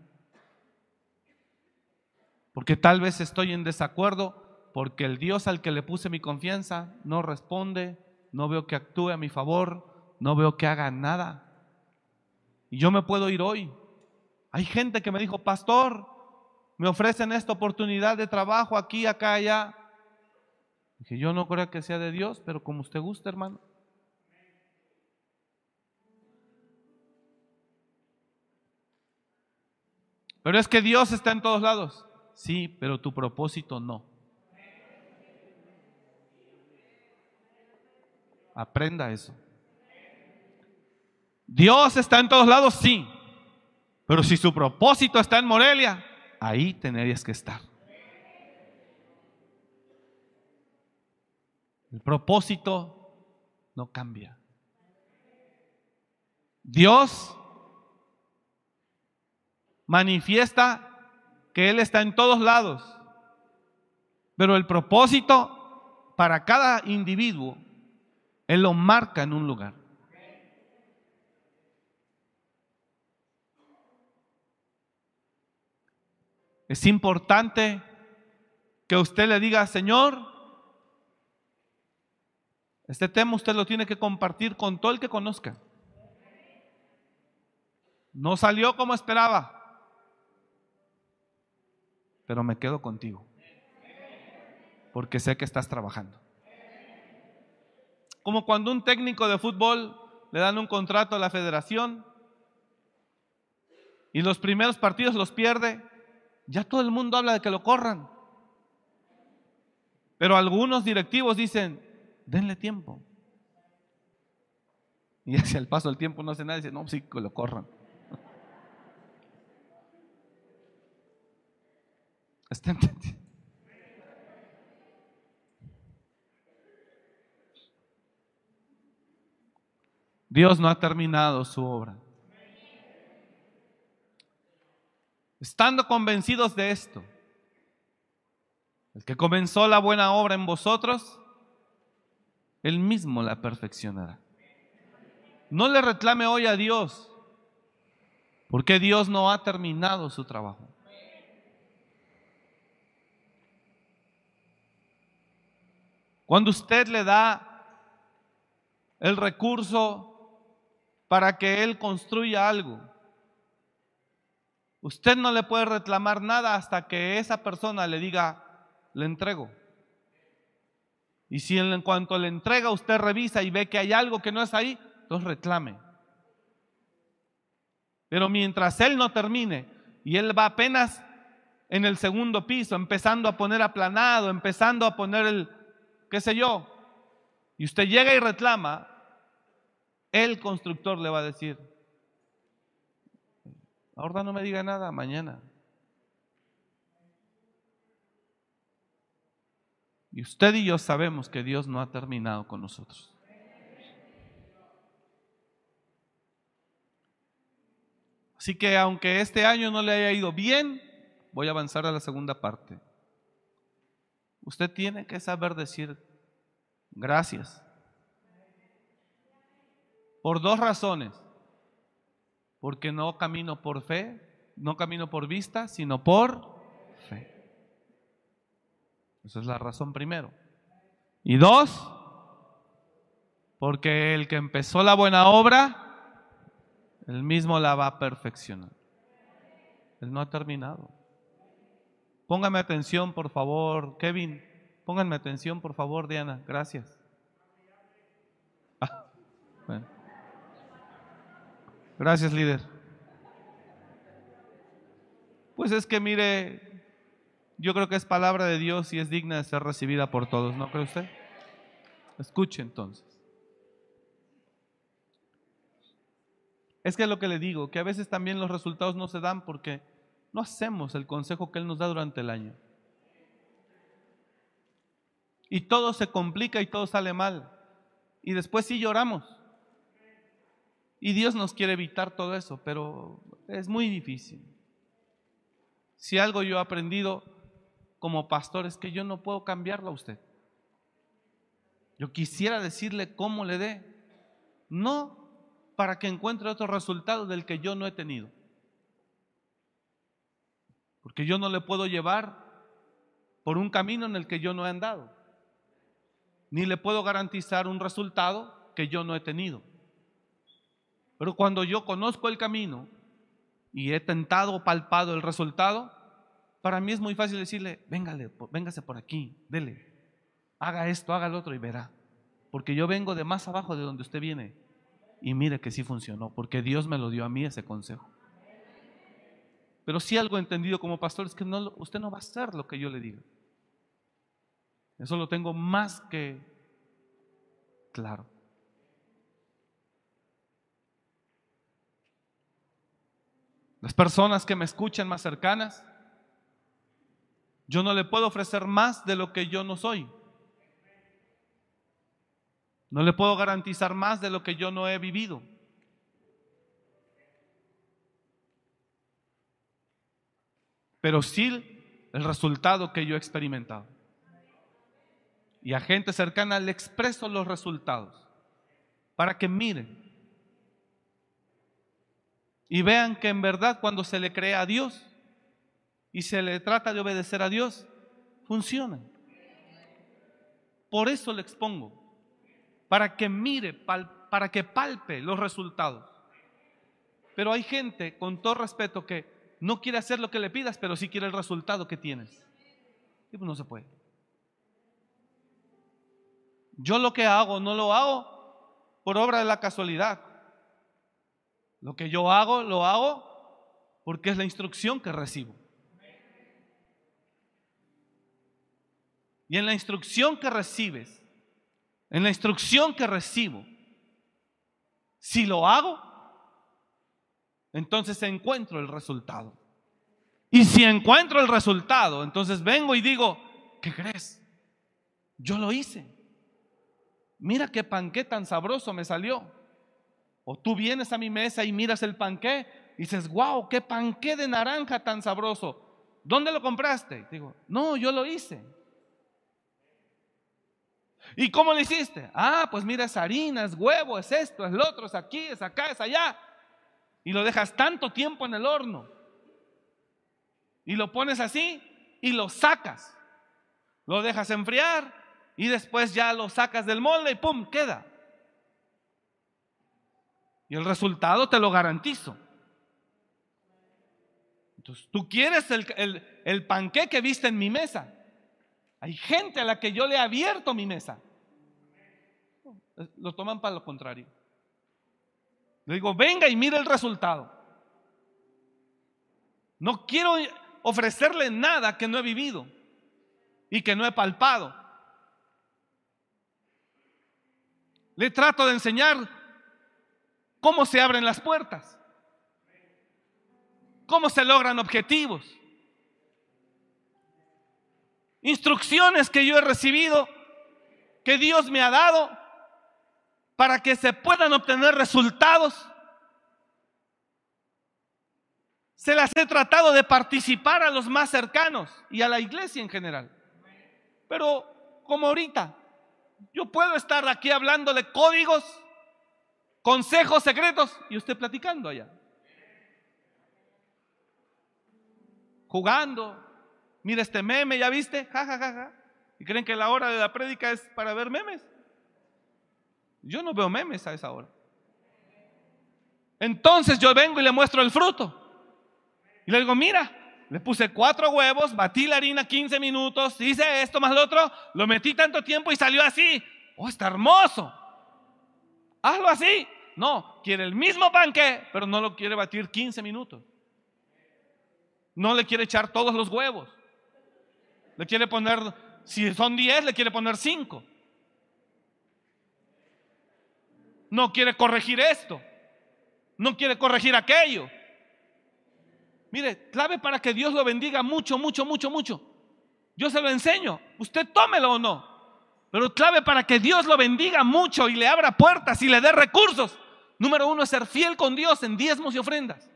Porque tal vez estoy en desacuerdo porque el Dios al que le puse mi confianza no responde, no veo que actúe a mi favor, no veo que haga nada. Y yo me puedo ir hoy. Hay gente que me dijo, pastor, me ofrecen esta oportunidad de trabajo aquí, acá, allá. Dije, yo no creo que sea de Dios, pero como usted guste, hermano. Pero es que Dios está en todos lados. Sí, pero tu propósito no. Aprenda eso. Dios está en todos lados, sí. Pero si su propósito está en Morelia, ahí tendrías que estar. El propósito no cambia. Dios manifiesta que Él está en todos lados, pero el propósito para cada individuo, Él lo marca en un lugar. Es importante que usted le diga, Señor, este tema usted lo tiene que compartir con todo el que conozca. No salió como esperaba, pero me quedo contigo, porque sé que estás trabajando. Como cuando un técnico de fútbol le dan un contrato a la federación y los primeros partidos los pierde, ya todo el mundo habla de que lo corran. Pero algunos directivos dicen, denle tiempo. Y hacia el paso del tiempo no hace nada, dice, no, sí, que lo corran. ¿Está entendiendo? Dios no ha terminado su obra. Estando convencidos de esto, el que comenzó la buena obra en vosotros, él mismo la perfeccionará. No le reclame hoy a Dios, porque Dios no ha terminado su trabajo. Cuando usted le da el recurso para que Él construya algo, Usted no le puede reclamar nada hasta que esa persona le diga, le entrego. Y si en cuanto le entrega usted revisa y ve que hay algo que no es ahí, entonces reclame. Pero mientras él no termine y él va apenas en el segundo piso, empezando a poner aplanado, empezando a poner el, qué sé yo, y usted llega y reclama, el constructor le va a decir, Ahora no me diga nada, mañana. Y usted y yo sabemos que Dios no ha terminado con nosotros. Así que aunque este año no le haya ido bien, voy a avanzar a la segunda parte. Usted tiene que saber decir gracias. Por dos razones. Porque no camino por fe, no camino por vista, sino por fe. Esa es la razón primero. Y dos, porque el que empezó la buena obra, él mismo la va a perfeccionar. Él no ha terminado. Póngame atención, por favor, Kevin. Pónganme atención, por favor, Diana. Gracias. Ah, Gracias, líder. Pues es que mire, yo creo que es palabra de Dios y es digna de ser recibida por todos, ¿no cree usted? Escuche entonces. Es que es lo que le digo, que a veces también los resultados no se dan porque no hacemos el consejo que Él nos da durante el año. Y todo se complica y todo sale mal. Y después sí lloramos. Y Dios nos quiere evitar todo eso, pero es muy difícil. Si algo yo he aprendido como pastor es que yo no puedo cambiarlo a usted. Yo quisiera decirle cómo le dé. No para que encuentre otro resultado del que yo no he tenido. Porque yo no le puedo llevar por un camino en el que yo no he andado. Ni le puedo garantizar un resultado que yo no he tenido. Pero cuando yo conozco el camino y he tentado, palpado el resultado, para mí es muy fácil decirle, véngase por aquí, dele, haga esto, haga lo otro y verá. Porque yo vengo de más abajo de donde usted viene y mire que sí funcionó, porque Dios me lo dio a mí ese consejo. Pero si algo entendido como pastor es que no, usted no va a hacer lo que yo le diga. Eso lo tengo más que claro. Las personas que me escuchan más cercanas, yo no le puedo ofrecer más de lo que yo no soy. No le puedo garantizar más de lo que yo no he vivido. Pero sí el resultado que yo he experimentado. Y a gente cercana le expreso los resultados para que miren y vean que en verdad cuando se le cree a Dios y se le trata de obedecer a Dios, funciona. Por eso le expongo para que mire, para que palpe los resultados. Pero hay gente, con todo respeto, que no quiere hacer lo que le pidas, pero sí quiere el resultado que tienes. Y pues no se puede. Yo lo que hago no lo hago por obra de la casualidad. Lo que yo hago, lo hago porque es la instrucción que recibo. Y en la instrucción que recibes, en la instrucción que recibo, si lo hago, entonces encuentro el resultado. Y si encuentro el resultado, entonces vengo y digo, ¿qué crees? Yo lo hice. Mira qué panqué tan sabroso me salió. O tú vienes a mi mesa y miras el panqué y dices, wow, qué panqué de naranja tan sabroso. ¿Dónde lo compraste? Digo, no, yo lo hice. ¿Y cómo lo hiciste? Ah, pues mira, es harina, es huevo, es esto, es lo otro, es aquí, es acá, es allá. Y lo dejas tanto tiempo en el horno. Y lo pones así y lo sacas. Lo dejas enfriar y después ya lo sacas del molde y ¡pum! queda. Y el resultado te lo garantizo. Entonces, tú quieres el, el, el panqué que viste en mi mesa. Hay gente a la que yo le he abierto mi mesa. Lo toman para lo contrario. Le digo, venga y mire el resultado. No quiero ofrecerle nada que no he vivido y que no he palpado. Le trato de enseñar cómo se abren las puertas, cómo se logran objetivos. instrucciones que yo he recibido, que Dios me ha dado, para que se puedan obtener resultados. Se las he tratado de participar a los más cercanos y a la iglesia en general. Pero como ahorita, yo puedo estar aquí hablándole códigos, consejos secretos y usted platicando allá. Jugando. Mira este meme, ¿ya viste? Ja, ja, ja, ja. ¿Y creen que la hora de la prédica es para ver memes? Yo no veo memes a esa hora. Entonces yo vengo y le muestro el fruto. Y le digo, mira, le puse cuatro huevos, batí la harina 15 minutos, hice esto más lo otro, lo metí tanto tiempo y salió así. Oh, está hermoso. Hazlo así. No, quiere el mismo panque, pero no lo quiere batir 15 minutos. No le quiere echar todos los huevos. Le quiere poner, si son 10, le quiere poner 5. No quiere corregir esto. No quiere corregir aquello. Mire, clave para que Dios lo bendiga mucho, mucho, mucho, mucho. Yo se lo enseño. Usted tómelo o no. Pero clave para que Dios lo bendiga mucho y le abra puertas y le dé recursos. Número uno es ser fiel con Dios en diezmos y ofrendas.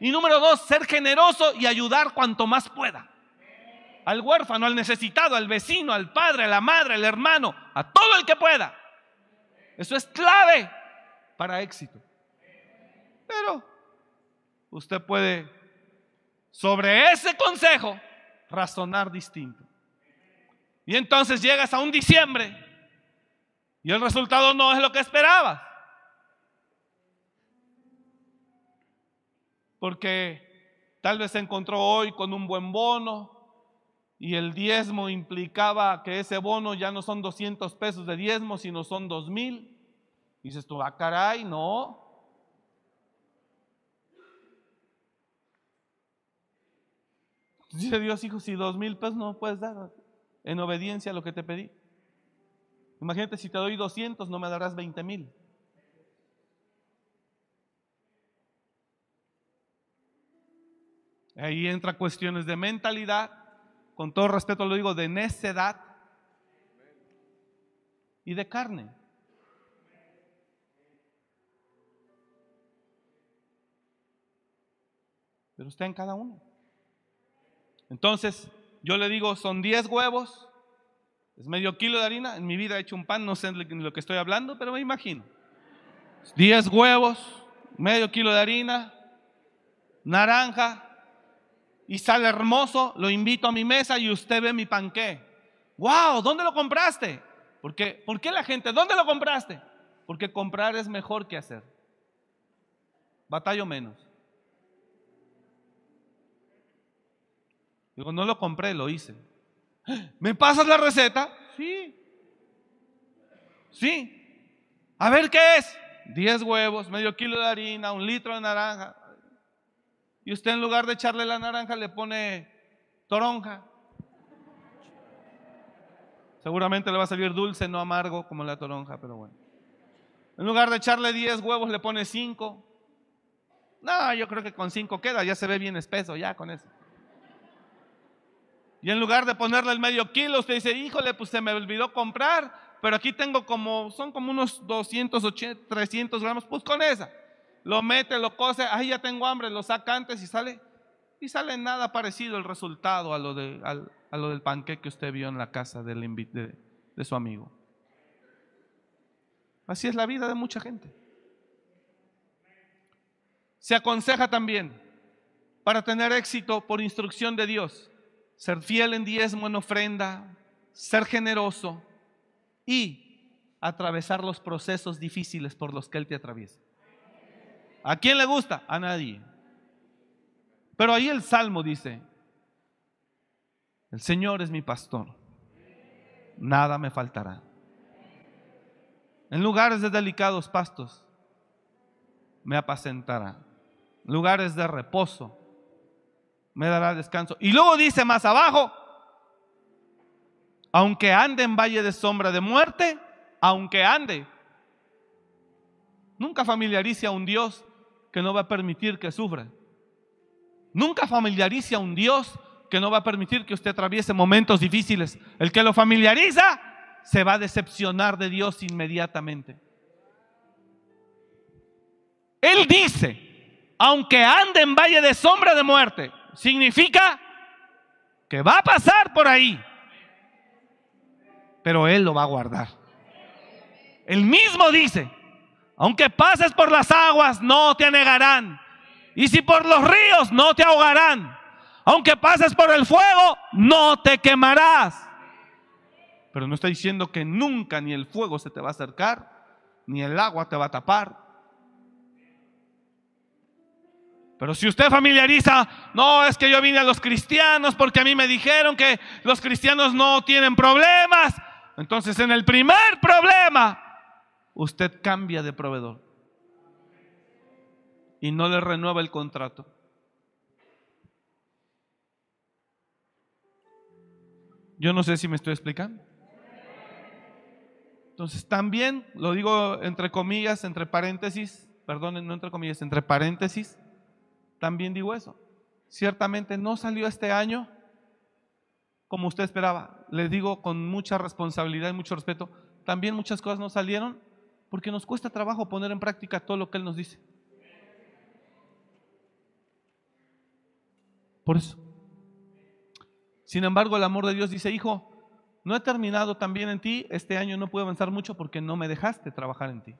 Y número dos, ser generoso y ayudar cuanto más pueda. Al huérfano, al necesitado, al vecino, al padre, a la madre, al hermano, a todo el que pueda. Eso es clave para éxito. Pero usted puede, sobre ese consejo, razonar distinto. Y entonces llegas a un diciembre y el resultado no es lo que esperabas. Porque tal vez se encontró hoy con un buen bono y el diezmo implicaba que ese bono ya no son 200 pesos de diezmo, sino son 2 mil. Dices tú, ah, caray, no. Dice Dios, hijo, si dos mil pesos no puedes dar en obediencia a lo que te pedí. Imagínate si te doy 200, no me darás 20 mil. Ahí entra cuestiones de mentalidad, con todo respeto lo digo, de necedad y de carne. Pero está en cada uno. Entonces, yo le digo, son 10 huevos, es medio kilo de harina. En mi vida he hecho un pan, no sé de lo que estoy hablando, pero me imagino. 10 huevos, medio kilo de harina, naranja, y sale hermoso, lo invito a mi mesa y usted ve mi panqué. ¡Wow! ¿Dónde lo compraste? ¿Por qué? ¿Por qué la gente? ¿Dónde lo compraste? Porque comprar es mejor que hacer. Batallo menos. Digo, no lo compré, lo hice. ¿Me pasas la receta? Sí. Sí. A ver qué es. 10 huevos, medio kilo de harina, un litro de naranja. Y usted en lugar de echarle la naranja le pone toronja. Seguramente le va a salir dulce, no amargo como la toronja, pero bueno. En lugar de echarle 10 huevos le pone 5. No, yo creo que con 5 queda, ya se ve bien espeso, ya con eso. Y en lugar de ponerle el medio kilo, usted dice, híjole, pues se me olvidó comprar, pero aquí tengo como, son como unos 280, 300 gramos, pues con esa. Lo mete, lo cose, ahí ya tengo hambre, lo saca antes y sale, y sale nada parecido el resultado a lo, de, a, lo del panqueque que usted vio en la casa del de, de su amigo. Así es la vida de mucha gente. Se aconseja también para tener éxito por instrucción de Dios ser fiel en diezmo, en ofrenda, ser generoso y atravesar los procesos difíciles por los que Él te atraviesa. ¿A quién le gusta? A nadie. Pero ahí el Salmo dice, el Señor es mi pastor, nada me faltará. En lugares de delicados pastos me apacentará. Lugares de reposo me dará descanso. Y luego dice más abajo, aunque ande en valle de sombra de muerte, aunque ande, nunca familiarice a un Dios que no va a permitir que sufra. Nunca familiarice a un Dios que no va a permitir que usted atraviese momentos difíciles. El que lo familiariza se va a decepcionar de Dios inmediatamente. Él dice, aunque ande en valle de sombra de muerte, significa que va a pasar por ahí, pero Él lo va a guardar. Él mismo dice, aunque pases por las aguas, no te anegarán. Y si por los ríos, no te ahogarán. Aunque pases por el fuego, no te quemarás. Pero no está diciendo que nunca ni el fuego se te va a acercar, ni el agua te va a tapar. Pero si usted familiariza, no es que yo vine a los cristianos porque a mí me dijeron que los cristianos no tienen problemas. Entonces en el primer problema, usted cambia de proveedor y no le renueva el contrato. Yo no sé si me estoy explicando. Entonces, también, lo digo entre comillas, entre paréntesis, perdonen, no entre comillas, entre paréntesis, también digo eso. Ciertamente no salió este año como usted esperaba. Les digo con mucha responsabilidad y mucho respeto, también muchas cosas no salieron porque nos cuesta trabajo poner en práctica todo lo que Él nos dice. Por eso. Sin embargo, el amor de Dios dice, hijo, no he terminado también en ti, este año no puedo avanzar mucho porque no me dejaste trabajar en ti.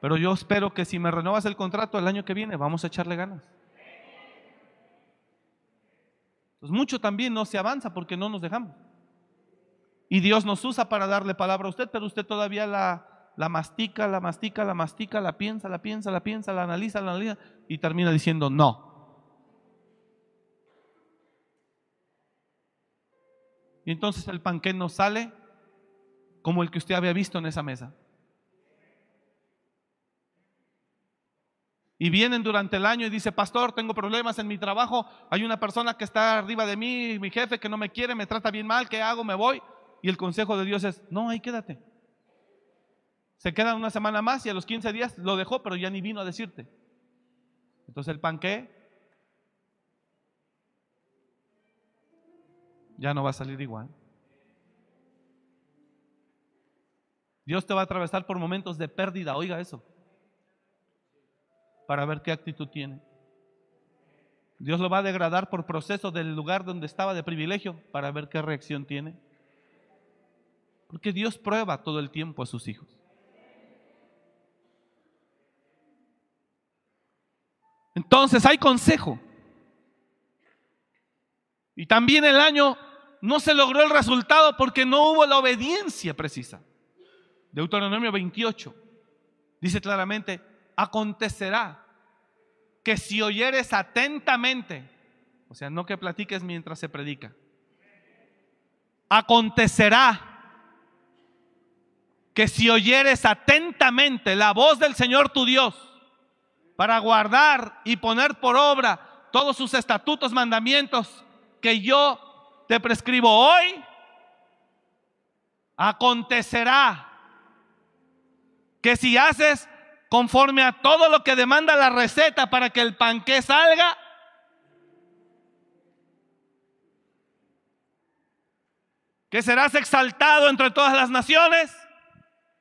Pero yo espero que si me renovas el contrato el año que viene, vamos a echarle ganas. Entonces, mucho también no se avanza porque no nos dejamos. Y Dios nos usa para darle palabra a usted, pero usted todavía la, la mastica, la mastica, la mastica, la piensa, la piensa, la piensa, la analiza, la analiza y termina diciendo no. Y entonces el panqué no sale como el que usted había visto en esa mesa. Y vienen durante el año y dice, pastor, tengo problemas en mi trabajo, hay una persona que está arriba de mí, mi jefe que no me quiere, me trata bien mal, ¿qué hago? Me voy. Y el consejo de Dios es, no, ahí quédate. Se quedan una semana más y a los 15 días lo dejó, pero ya ni vino a decirte. Entonces el panqué ya no va a salir igual. Dios te va a atravesar por momentos de pérdida, oiga eso, para ver qué actitud tiene. Dios lo va a degradar por proceso del lugar donde estaba de privilegio para ver qué reacción tiene. Porque Dios prueba todo el tiempo a sus hijos. Entonces hay consejo. Y también el año no se logró el resultado porque no hubo la obediencia precisa. Deuteronomio 28 dice claramente, acontecerá que si oyeres atentamente, o sea, no que platiques mientras se predica, acontecerá que si oyeres atentamente la voz del Señor tu Dios para guardar y poner por obra todos sus estatutos, mandamientos que yo te prescribo hoy, acontecerá que si haces conforme a todo lo que demanda la receta para que el panque salga, que serás exaltado entre todas las naciones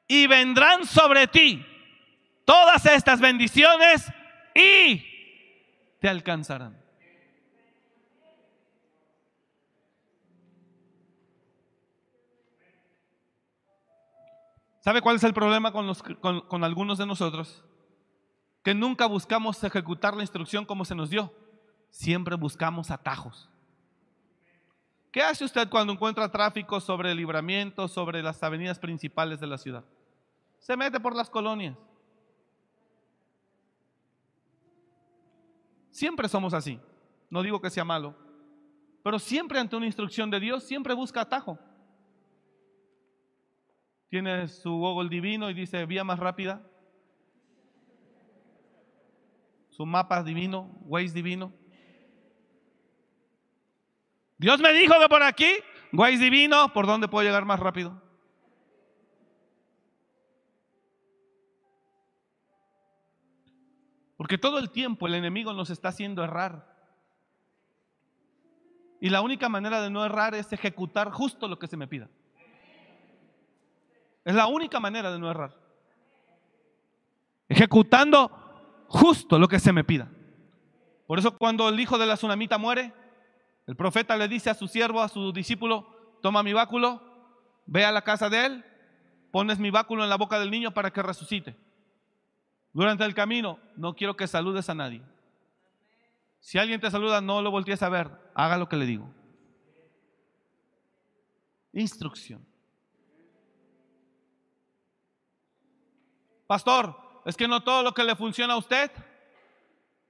y vendrán sobre ti todas estas bendiciones y te alcanzarán. ¿Sabe cuál es el problema con, con, algunos de nosotros? Que nunca buscamos ejecutar la instrucción como se nos dio. Siempre buscamos atajos. ¿Qué hace usted cuando encuentra tráfico sobre el libramiento, sobre las avenidas principales de la ciudad? Se mete por las colonias. Siempre somos así. No digo que sea malo. Pero siempre ante una instrucción de Dios, siempre busca atajo tiene su Google divino y dice vía más rápida. Su mapa divino, Waze divino. Dios me dijo que por aquí, Waze divino, ¿por dónde puedo llegar más rápido? Porque todo el tiempo el enemigo nos está haciendo errar. Y la única manera de no errar es ejecutar justo lo que se me pida. Es la única manera de no errar. Ejecutando justo lo que se me pida. Por eso cuando el hijo de la tsunamita muere, el profeta le dice a su siervo, a su discípulo, toma mi báculo, ve a la casa de él, pones mi báculo en la boca del niño para que resucite. Durante el camino, no quiero que saludes a nadie. Si alguien te saluda, no lo voltees a ver, haga lo que le digo. Instrucción. Pastor, es que no todo lo que le funciona a usted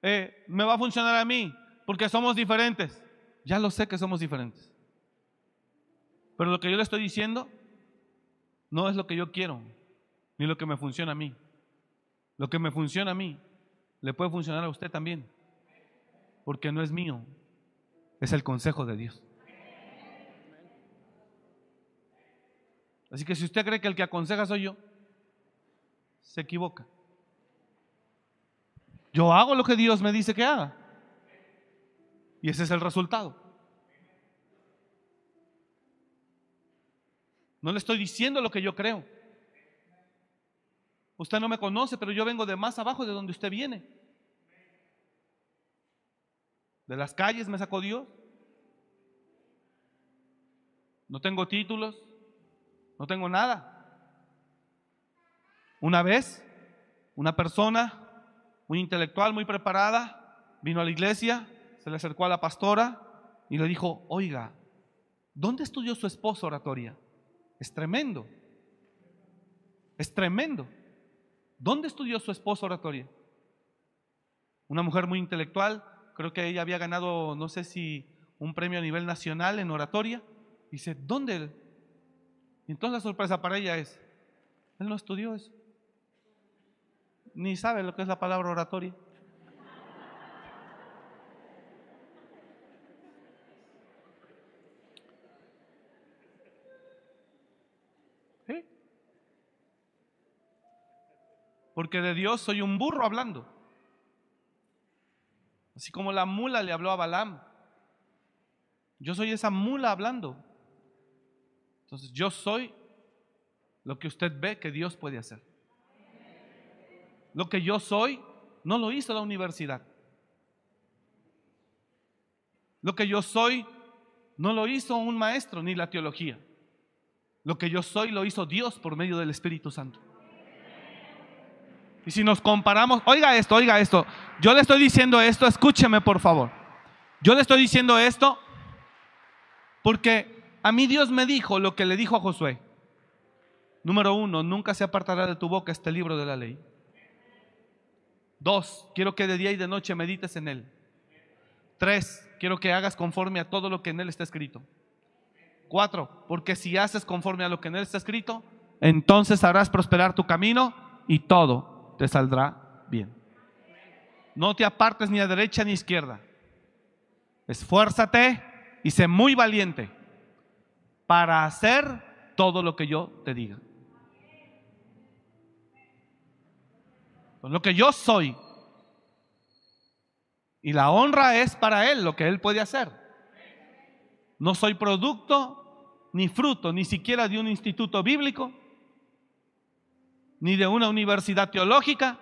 eh, me va a funcionar a mí, porque somos diferentes. Ya lo sé que somos diferentes. Pero lo que yo le estoy diciendo no es lo que yo quiero, ni lo que me funciona a mí. Lo que me funciona a mí le puede funcionar a usted también, porque no es mío, es el consejo de Dios. Así que si usted cree que el que aconseja soy yo, se equivoca. Yo hago lo que Dios me dice que haga. Y ese es el resultado. No le estoy diciendo lo que yo creo. Usted no me conoce, pero yo vengo de más abajo de donde usted viene. De las calles me sacó Dios. No tengo títulos, no tengo nada. Una vez, una persona muy intelectual, muy preparada, vino a la iglesia, se le acercó a la pastora y le dijo, oiga, ¿dónde estudió su esposo oratoria? Es tremendo, es tremendo. ¿Dónde estudió su esposo oratoria? Una mujer muy intelectual, creo que ella había ganado, no sé si un premio a nivel nacional en oratoria. Dice, ¿dónde? Y entonces la sorpresa para ella es, él no estudió eso ni sabe lo que es la palabra oratoria. Porque de Dios soy un burro hablando. Así como la mula le habló a Balaam. Yo soy esa mula hablando. Entonces yo soy lo que usted ve que Dios puede hacer. Lo que yo soy no lo hizo la universidad. Lo que yo soy no lo hizo un maestro ni la teología. Lo que yo soy lo hizo Dios por medio del Espíritu Santo. Y si nos comparamos, oiga esto, oiga esto. Yo le estoy diciendo esto, escúcheme por favor. Yo le estoy diciendo esto porque a mí Dios me dijo lo que le dijo a Josué. Número uno, nunca se apartará de tu boca este libro de la ley. Dos, quiero que de día y de noche medites en él. Tres, quiero que hagas conforme a todo lo que en él está escrito. Cuatro, porque si haces conforme a lo que en él está escrito, entonces harás prosperar tu camino y todo te saldrá bien. No te apartes ni a derecha ni a izquierda. Esfuérzate y sé muy valiente para hacer todo lo que yo te diga. lo que yo soy. Y la honra es para Él, lo que Él puede hacer. No soy producto ni fruto, ni siquiera de un instituto bíblico, ni de una universidad teológica,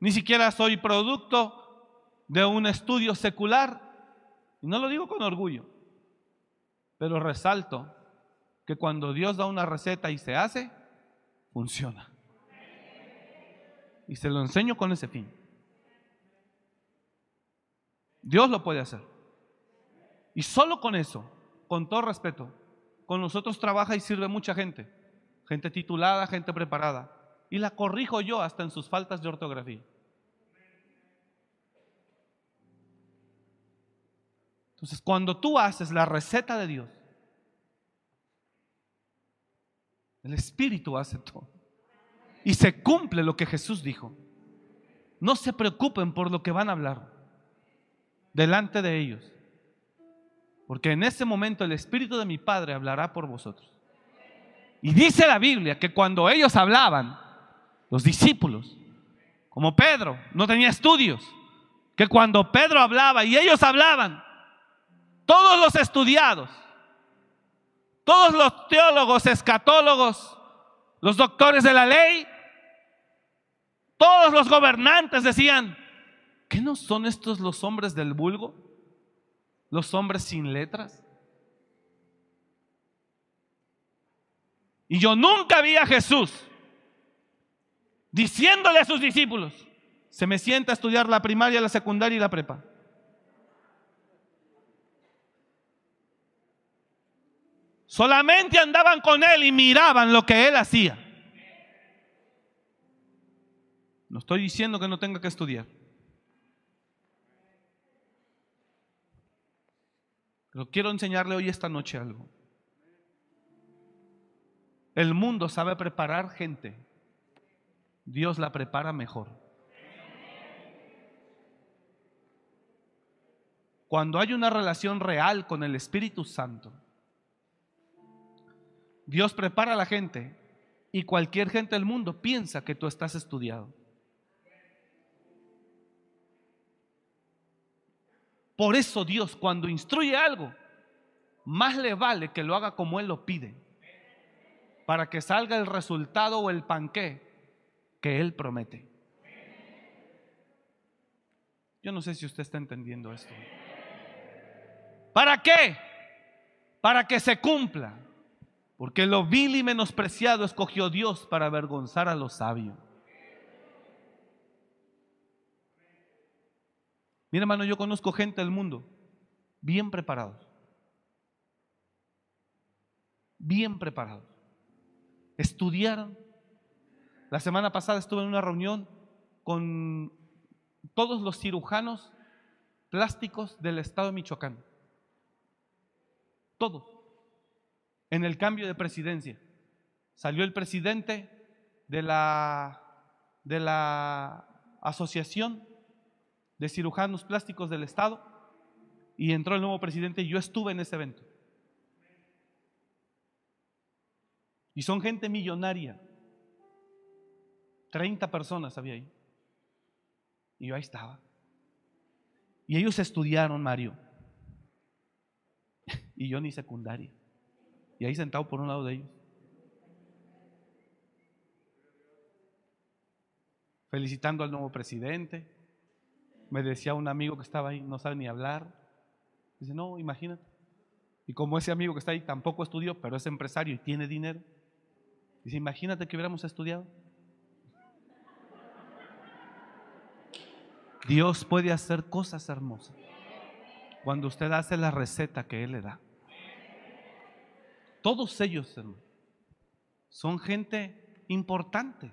ni siquiera soy producto de un estudio secular. Y no lo digo con orgullo, pero resalto que cuando Dios da una receta y se hace, funciona. Y se lo enseño con ese fin. Dios lo puede hacer. Y solo con eso, con todo respeto, con nosotros trabaja y sirve mucha gente. Gente titulada, gente preparada. Y la corrijo yo hasta en sus faltas de ortografía. Entonces, cuando tú haces la receta de Dios, El Espíritu hace todo. Y se cumple lo que Jesús dijo. No se preocupen por lo que van a hablar delante de ellos. Porque en ese momento el Espíritu de mi Padre hablará por vosotros. Y dice la Biblia que cuando ellos hablaban, los discípulos, como Pedro, no tenía estudios, que cuando Pedro hablaba y ellos hablaban, todos los estudiados, todos los teólogos, escatólogos, los doctores de la ley, todos los gobernantes decían, ¿qué no son estos los hombres del vulgo? Los hombres sin letras. Y yo nunca vi a Jesús diciéndole a sus discípulos, se me sienta a estudiar la primaria, la secundaria y la prepa. Solamente andaban con él y miraban lo que él hacía. No estoy diciendo que no tenga que estudiar. Pero quiero enseñarle hoy esta noche algo. El mundo sabe preparar gente. Dios la prepara mejor. Cuando hay una relación real con el Espíritu Santo, Dios prepara a la gente y cualquier gente del mundo piensa que tú estás estudiado. Por eso Dios cuando instruye algo, más le vale que lo haga como Él lo pide, para que salga el resultado o el panqué que Él promete. Yo no sé si usted está entendiendo esto. ¿Para qué? Para que se cumpla. Porque lo vil y menospreciado escogió Dios para avergonzar a los sabios. Mira, hermano, yo conozco gente del mundo bien preparados. Bien preparados. Estudiaron. La semana pasada estuve en una reunión con todos los cirujanos plásticos del estado de Michoacán. Todos. En el cambio de presidencia. Salió el presidente de la, de la asociación de cirujanos plásticos del Estado y entró el nuevo presidente y yo estuve en ese evento. Y son gente millonaria. 30 personas había ahí. Y yo ahí estaba. Y ellos estudiaron, Mario. Y yo ni secundaria. Y ahí sentado por un lado de ellos. Felicitando al nuevo presidente me decía un amigo que estaba ahí, no sabe ni hablar. Dice, no, imagínate. Y como ese amigo que está ahí tampoco estudió, pero es empresario y tiene dinero. Dice, imagínate que hubiéramos estudiado. Dios puede hacer cosas hermosas cuando usted hace la receta que Él le da. Todos ellos, hermano, son gente importante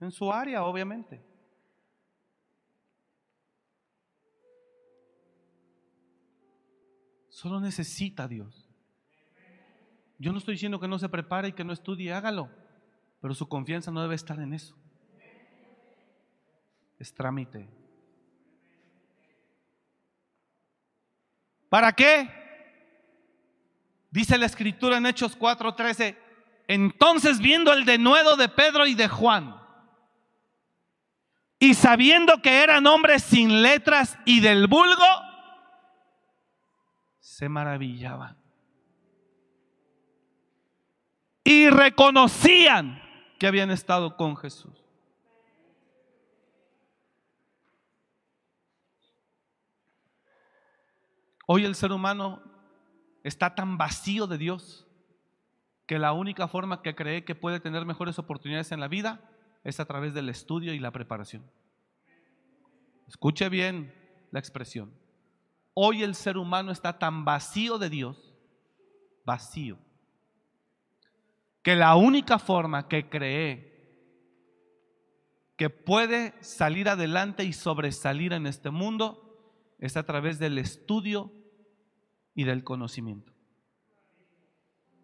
en su área, obviamente. Solo necesita Dios. Yo no estoy diciendo que no se prepare y que no estudie, hágalo, pero su confianza no debe estar en eso. Es trámite. ¿Para qué? Dice la escritura en Hechos 4:13, entonces viendo el denuedo de Pedro y de Juan, y sabiendo que eran hombres sin letras y del vulgo, se maravillaban. Y reconocían que habían estado con Jesús. Hoy el ser humano está tan vacío de Dios que la única forma que cree que puede tener mejores oportunidades en la vida es a través del estudio y la preparación. Escuche bien la expresión. Hoy el ser humano está tan vacío de Dios, vacío, que la única forma que cree que puede salir adelante y sobresalir en este mundo es a través del estudio y del conocimiento.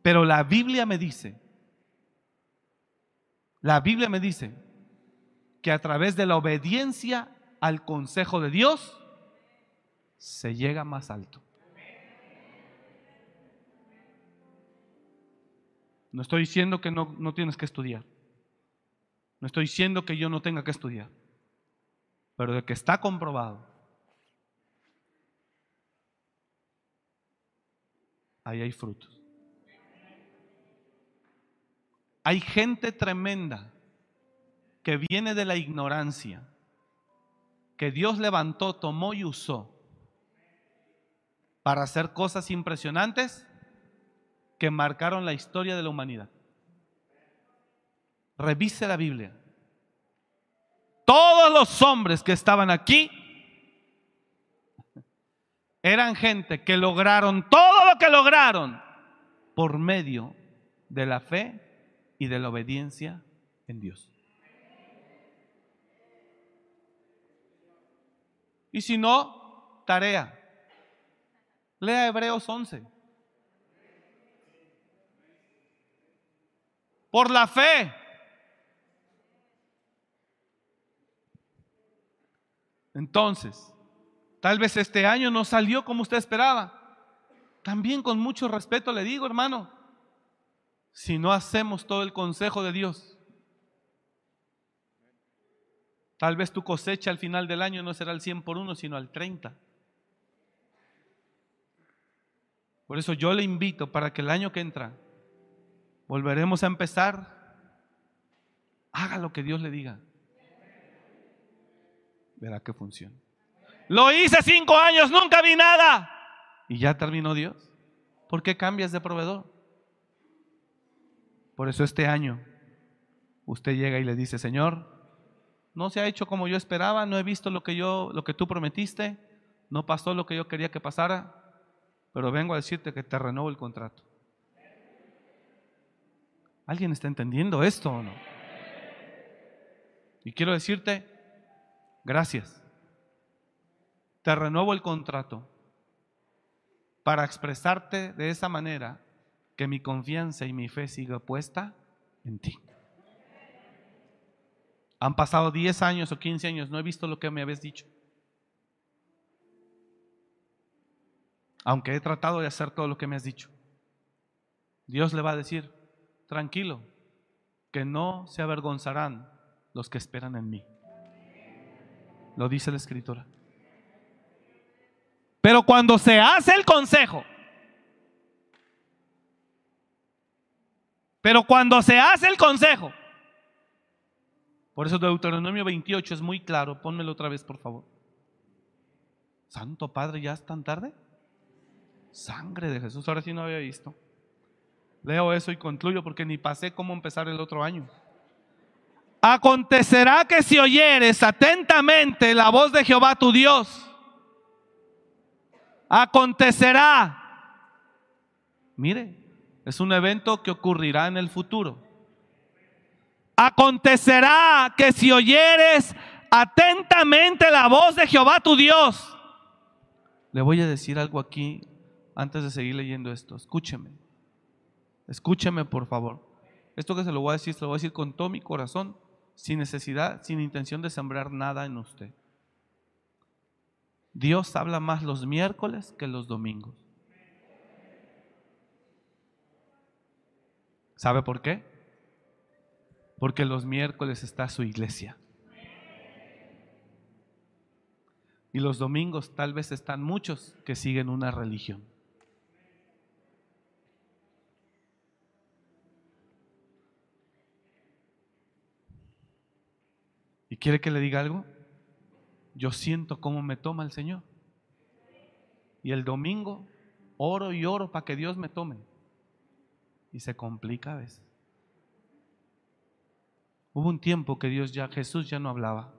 Pero la Biblia me dice, la Biblia me dice que a través de la obediencia al consejo de Dios, se llega más alto. No estoy diciendo que no, no tienes que estudiar. No estoy diciendo que yo no tenga que estudiar. pero de que está comprobado, ahí hay frutos. Hay gente tremenda que viene de la ignorancia, que Dios levantó, tomó y usó para hacer cosas impresionantes que marcaron la historia de la humanidad. Revise la Biblia. Todos los hombres que estaban aquí eran gente que lograron todo lo que lograron por medio de la fe y de la obediencia en Dios. Y si no, tarea. Lea Hebreos 11. Por la fe. Entonces, tal vez este año no salió como usted esperaba. También con mucho respeto le digo, hermano, si no hacemos todo el consejo de Dios, tal vez tu cosecha al final del año no será al 100 por uno, sino al 30. Por eso yo le invito para que el año que entra volveremos a empezar. Haga lo que Dios le diga. Verá que funciona. Lo hice cinco años, nunca vi nada. Y ya terminó Dios. ¿Por qué cambias de proveedor? Por eso este año usted llega y le dice, Señor, no se ha hecho como yo esperaba, no he visto lo que yo, lo que tú prometiste, no pasó lo que yo quería que pasara, pero vengo a decirte que te renuevo el contrato. ¿Alguien está entendiendo esto o no? Y quiero decirte, gracias. Te renuevo el contrato para expresarte de esa manera que mi confianza y mi fe siga puesta en ti. Han pasado 10 años o 15 años, no he visto lo que me habías dicho. Aunque he tratado de hacer todo lo que me has dicho. Dios le va a decir, tranquilo, que no se avergonzarán los que esperan en mí. Lo dice la escritura. Pero cuando se hace el consejo, pero cuando se hace el consejo, por eso Deuteronomio 28 es muy claro, pónmelo otra vez por favor. Santo Padre, ¿ya es tan tarde? Sangre de Jesús, ahora sí no había visto. Leo eso y concluyo porque ni pasé cómo empezar el otro año. Acontecerá que si oyeres atentamente la voz de Jehová tu Dios, acontecerá. Mire, es un evento que ocurrirá en el futuro. Acontecerá que si oyeres atentamente la voz de Jehová tu Dios, le voy a decir algo aquí antes de seguir leyendo esto, escúcheme. Escúcheme, por favor. Esto que se lo voy a decir, se lo voy a decir con todo mi corazón, sin necesidad, sin intención de sembrar nada en usted. Dios habla más los miércoles que los domingos. ¿Sabe por qué? Porque los miércoles está su iglesia. Y los domingos tal vez están muchos que siguen una religión. Quiere que le diga algo? Yo siento cómo me toma el Señor. Y el domingo oro y oro para que Dios me tome. Y se complica a veces. Hubo un tiempo que Dios ya, Jesús ya no hablaba.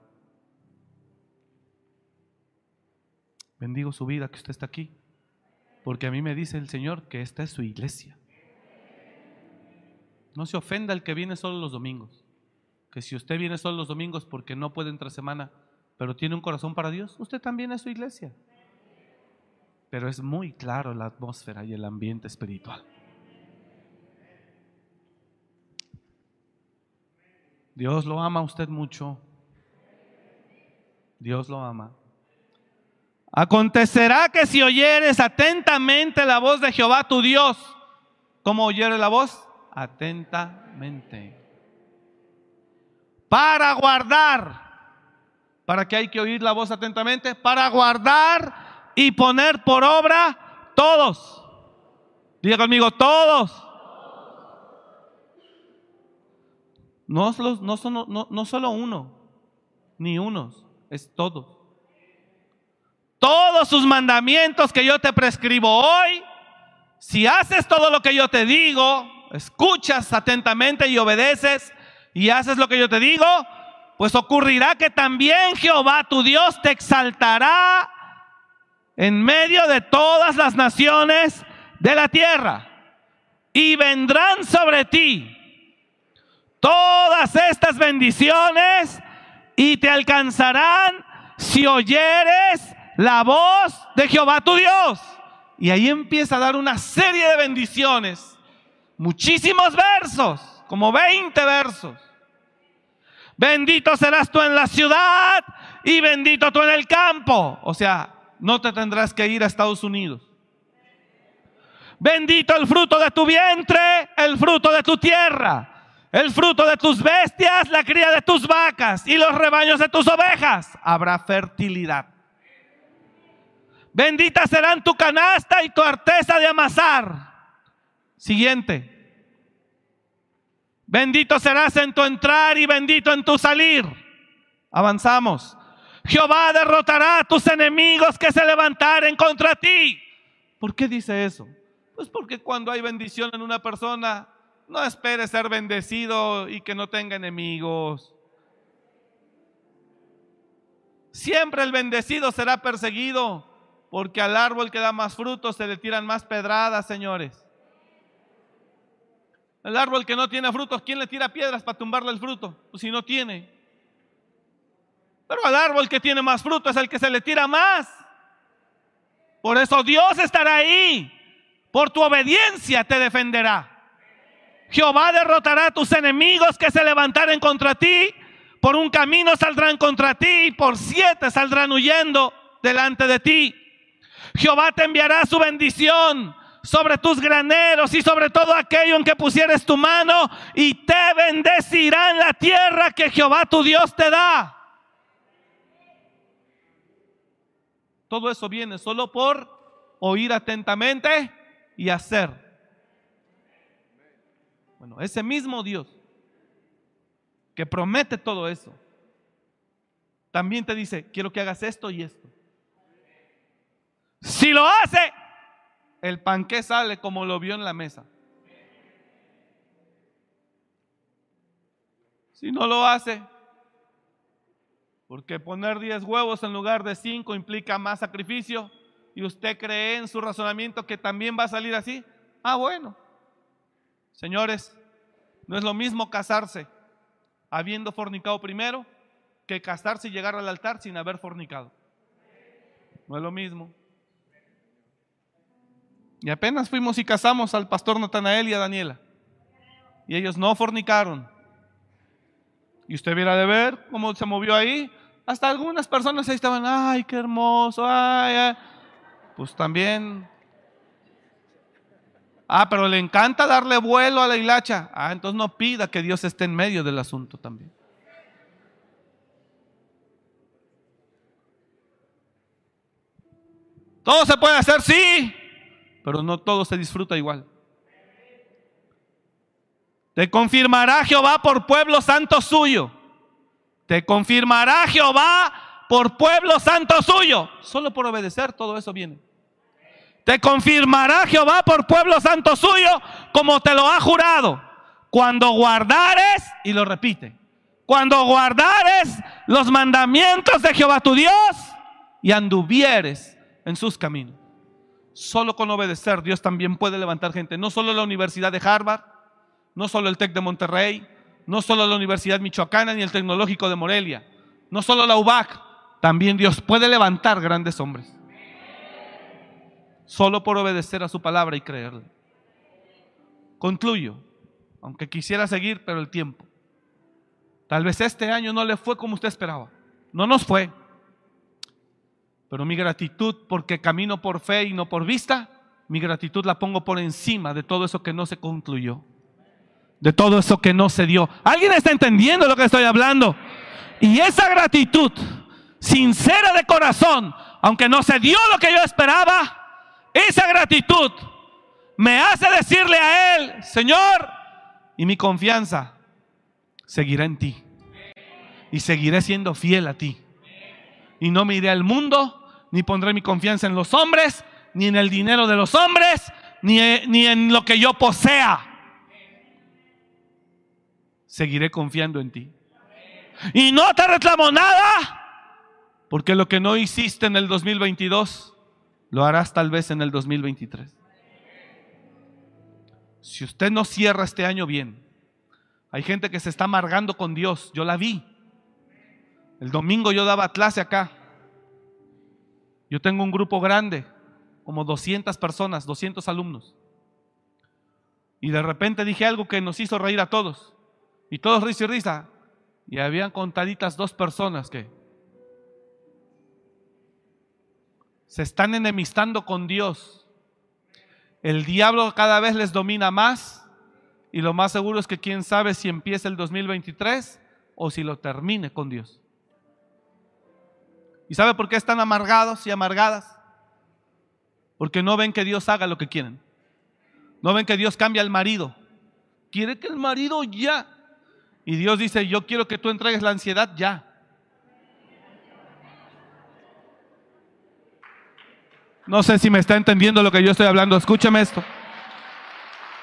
Bendigo su vida que usted está aquí. Porque a mí me dice el Señor que esta es su iglesia. No se ofenda el que viene solo los domingos que si usted viene solo los domingos porque no puede entre semana, pero tiene un corazón para Dios, usted también es su iglesia. Pero es muy claro la atmósfera y el ambiente espiritual. Dios lo ama a usted mucho. Dios lo ama. Acontecerá que si oyeres atentamente la voz de Jehová tu Dios, ¿cómo oyere la voz? Atentamente para guardar ¿Para qué hay que oír la voz atentamente? Para guardar y poner por obra todos. Diga conmigo, todos. No, no, no- no solo uno, ni unos, es todos. Todos sus mandamientos que yo te prescribo hoy, si haces todo lo que yo te digo, escuchas atentamente y obedeces y haces lo que yo te digo, pues ocurrirá que también Jehová tu Dios te exaltará en medio de todas las naciones de la tierra y vendrán sobre ti todas estas bendiciones y te alcanzarán si oyeres la voz de Jehová tu Dios. Y ahí empieza a dar una serie de bendiciones, muchísimos versos, como 20 versos. Bendito serás tú en la ciudad y bendito tú en el campo. O sea, no te tendrás que ir a Estados Unidos. Bendito el fruto de tu vientre, el fruto de tu tierra, el fruto de tus bestias, la cría de tus vacas y los rebaños de tus ovejas. Habrá fertilidad. Bendita serán tu canasta y tu arteza de amasar. Siguiente. Bendito serás en tu entrar y bendito en tu salir. Avanzamos. Jehová derrotará a tus enemigos que se levantaren contra ti. ¿Por qué dice eso? Pues porque cuando hay bendición en una persona, no espere ser bendecido y que no tenga enemigos. Siempre el bendecido será perseguido, porque al árbol que da más frutos se le tiran más pedradas, señores. El árbol que no tiene frutos, ¿quién le tira piedras para tumbarle el fruto? Pues si no tiene. Pero al árbol que tiene más fruto es el que se le tira más. Por eso Dios estará ahí. Por tu obediencia te defenderá. Jehová derrotará a tus enemigos que se levantaren contra ti. Por un camino saldrán contra ti y por siete saldrán huyendo delante de ti. Jehová te enviará su bendición sobre tus graneros y sobre todo aquello en que pusieres tu mano y te bendecirá en la tierra que Jehová tu Dios te da. Todo eso viene solo por oír atentamente y hacer. Bueno, ese mismo Dios que promete todo eso, también te dice, quiero que hagas esto y esto. Si lo hace, el panqué sale como lo vio en la mesa. Si no lo hace, porque poner 10 huevos en lugar de 5 implica más sacrificio y usted cree en su razonamiento que también va a salir así. Ah, bueno. Señores, no es lo mismo casarse habiendo fornicado primero que casarse y llegar al altar sin haber fornicado. No es lo mismo. Y apenas fuimos y casamos al pastor Natanael y a Daniela. Y ellos no fornicaron. Y usted viera de ver cómo se movió ahí. Hasta algunas personas ahí estaban, ay, qué hermoso, ay. Pues también. Ah, pero le encanta darle vuelo a la hilacha. Ah, entonces no pida que Dios esté en medio del asunto también. Todo se puede hacer, sí, pero no todo se disfruta igual. Te confirmará Jehová por pueblo santo suyo. Te confirmará Jehová por pueblo santo suyo. Solo por obedecer todo eso viene. Te confirmará Jehová por pueblo santo suyo como te lo ha jurado. Cuando guardares, y lo repite, cuando guardares los mandamientos de Jehová tu Dios y anduvieres en sus caminos. Solo con obedecer Dios también puede levantar gente. No solo la Universidad de Harvard, no solo el TEC de Monterrey, no solo la Universidad Michoacana ni el Tecnológico de Morelia, no solo la UBAC, también Dios puede levantar grandes hombres. Solo por obedecer a su palabra y creerle. Concluyo, aunque quisiera seguir, pero el tiempo. Tal vez este año no le fue como usted esperaba. No nos fue. Pero mi gratitud, porque camino por fe y no por vista, mi gratitud la pongo por encima de todo eso que no se concluyó. De todo eso que no se dio. ¿Alguien está entendiendo lo que estoy hablando? Y esa gratitud sincera de corazón, aunque no se dio lo que yo esperaba, esa gratitud me hace decirle a Él, Señor, y mi confianza seguirá en ti. Y seguiré siendo fiel a ti. Y no me iré al mundo, ni pondré mi confianza en los hombres, ni en el dinero de los hombres, ni, ni en lo que yo posea. Seguiré confiando en ti. Y no te reclamo nada, porque lo que no hiciste en el 2022, lo harás tal vez en el 2023. Si usted no cierra este año bien, hay gente que se está amargando con Dios. Yo la vi. El domingo yo daba clase acá. Yo tengo un grupo grande, como 200 personas, 200 alumnos. Y de repente dije algo que nos hizo reír a todos. Y todos risa y risa. Y habían contaditas dos personas que se están enemistando con Dios el diablo cada vez les domina más y lo más seguro es que quién sabe si empieza el 2023 o si lo termine con Dios. ¿Y sabe por qué están amargados y amargadas? Porque no ven que Dios haga lo que quieren. No ven que Dios cambia al marido. Quiere que el marido ya. Y Dios dice, yo quiero que tú entregues la ansiedad ya. No sé si me está entendiendo lo que yo estoy hablando. Escúcheme esto.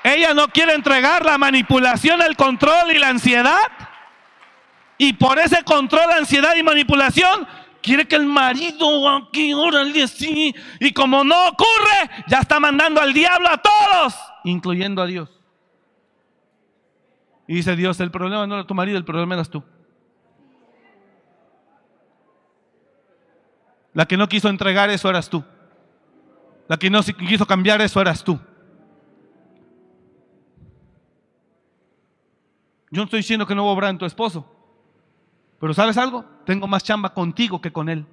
Ella no quiere entregar la manipulación, el control y la ansiedad. Y por ese control, ansiedad y manipulación, quiere que el marido aquí, órale así. Y como no ocurre, ya está mandando al diablo a todos, incluyendo a Dios. Y dice Dios, el problema no era tu marido, el problema eras tú. La que no quiso entregar eso eras tú. La que no quiso cambiar eso eras tú. Yo no estoy diciendo que no voy a en tu esposo. Pero ¿sabes algo? Tengo más chamba contigo que con él.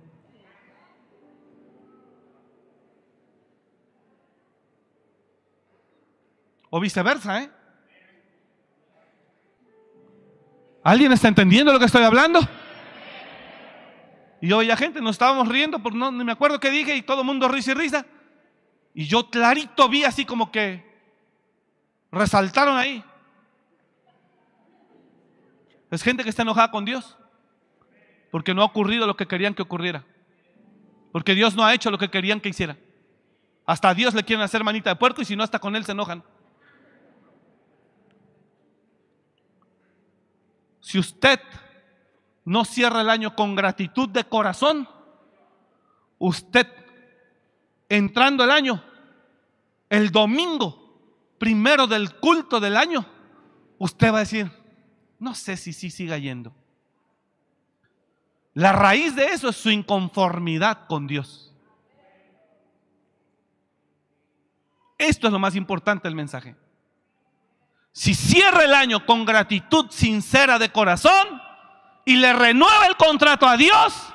O viceversa, ¿eh? ¿Alguien está entendiendo lo que estoy hablando? Y yo la gente, nos estábamos riendo, por no, me acuerdo qué dije, y todo el mundo risa y risa. Y yo clarito vi así como que resaltaron ahí. Es gente que está enojada con Dios. Porque no ha ocurrido lo que querían que ocurriera. Porque Dios no ha hecho lo que querían que hiciera. Hasta a Dios le quieren hacer manita de puerco y si no, hasta con Él se enojan. Si usted no cierra el año con gratitud de corazón, usted entrando el año el domingo primero del culto del año, usted va a decir, no sé si sí siga yendo. La raíz de eso es su inconformidad con Dios. Esto es lo más importante del mensaje. Si cierra el año con gratitud sincera de corazón y le renueva el contrato a Dios,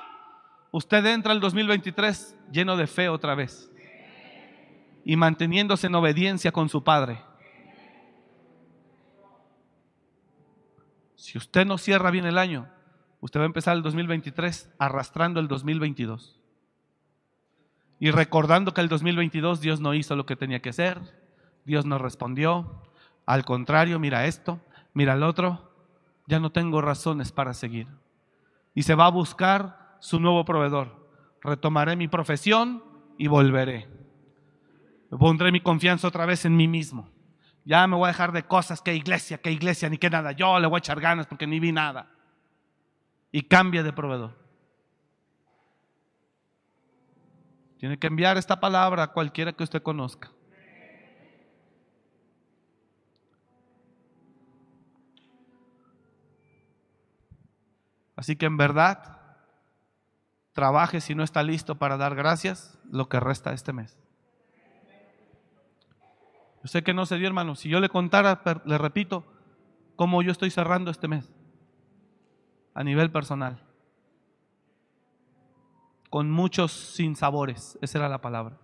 usted entra al 2023 lleno de fe otra vez y manteniéndose en obediencia con su Padre. Si usted no cierra bien el año, usted va a empezar el 2023 arrastrando el 2022. Y recordando que el 2022 Dios no hizo lo que tenía que hacer, Dios no respondió. Al contrario, mira esto, mira el otro, ya no tengo razones para seguir. Y se va a buscar su nuevo proveedor. Retomaré mi profesión y volveré. Pondré mi confianza otra vez en mí mismo. Ya me voy a dejar de cosas que iglesia, que iglesia, ni que nada. Yo le voy a echar ganas porque ni vi nada. Y cambia de proveedor. Tiene que enviar esta palabra a cualquiera que usted conozca. Así que en verdad, trabaje si no está listo para dar gracias lo que resta este mes. Yo sé que no se dio, hermano. Si yo le contara, le repito, cómo yo estoy cerrando este mes a nivel personal. Con muchos sinsabores, esa era la palabra.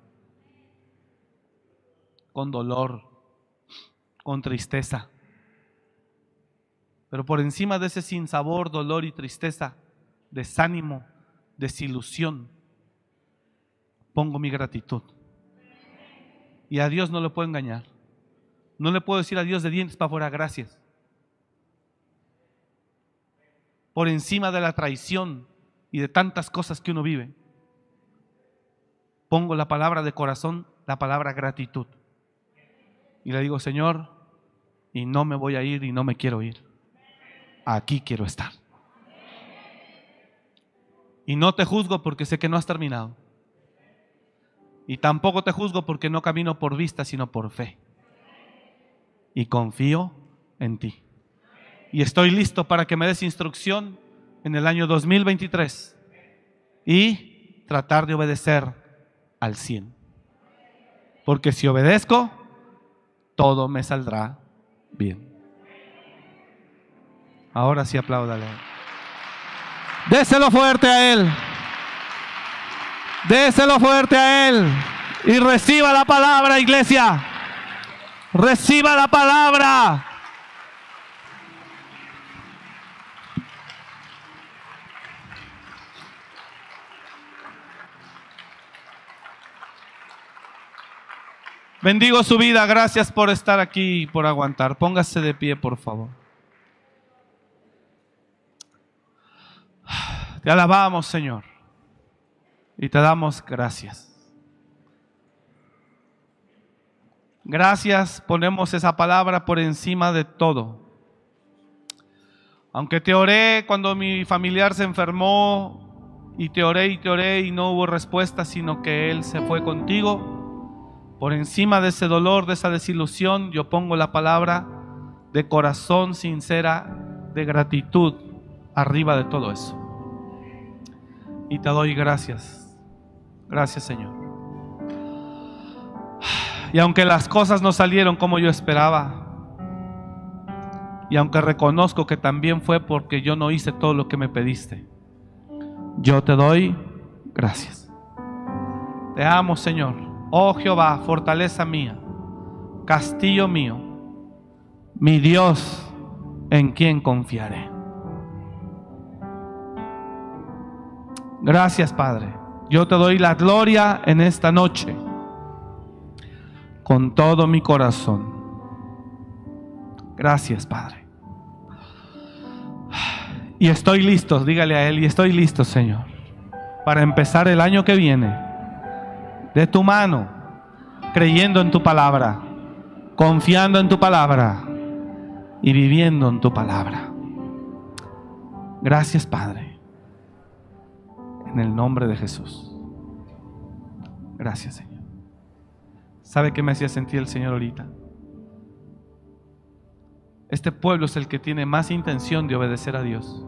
Con dolor, con tristeza. Pero por encima de ese sinsabor, dolor y tristeza, desánimo, desilusión, pongo mi gratitud. Y a Dios no le puedo engañar. No le puedo decir a Dios de dientes para afuera, gracias. Por encima de la traición y de tantas cosas que uno vive, pongo la palabra de corazón, la palabra gratitud. Y le digo, Señor, y no me voy a ir y no me quiero ir. Aquí quiero estar. Y no te juzgo porque sé que no has terminado. Y tampoco te juzgo porque no camino por vista, sino por fe. Y confío en ti. Y estoy listo para que me des instrucción en el año 2023 y tratar de obedecer al 100. Porque si obedezco, todo me saldrá bien. Ahora sí apláudale. Déselo fuerte a Él. Déselo fuerte a Él. Y reciba la palabra, iglesia. Reciba la palabra. Bendigo su vida. Gracias por estar aquí y por aguantar. Póngase de pie, por favor. Te alabamos, Señor. Y te damos gracias. Gracias, ponemos esa palabra por encima de todo. Aunque te oré cuando mi familiar se enfermó y te oré y te oré y no hubo respuesta, sino que Él se fue contigo. Por encima de ese dolor, de esa desilusión, yo pongo la palabra de corazón sincera, de gratitud, arriba de todo eso. Y te doy gracias. Gracias Señor. Y aunque las cosas no salieron como yo esperaba, y aunque reconozco que también fue porque yo no hice todo lo que me pediste, yo te doy gracias. Te amo Señor. Oh Jehová, fortaleza mía, castillo mío, mi Dios en quien confiaré. Gracias Padre. Yo te doy la gloria en esta noche con todo mi corazón. Gracias Padre. Y estoy listo, dígale a Él, y estoy listo Señor, para empezar el año que viene de tu mano, creyendo en tu palabra, confiando en tu palabra y viviendo en tu palabra. Gracias Padre, en el nombre de Jesús. Gracias Señor. ¿Sabe qué me hacía sentir el Señor ahorita? Este pueblo es el que tiene más intención de obedecer a Dios.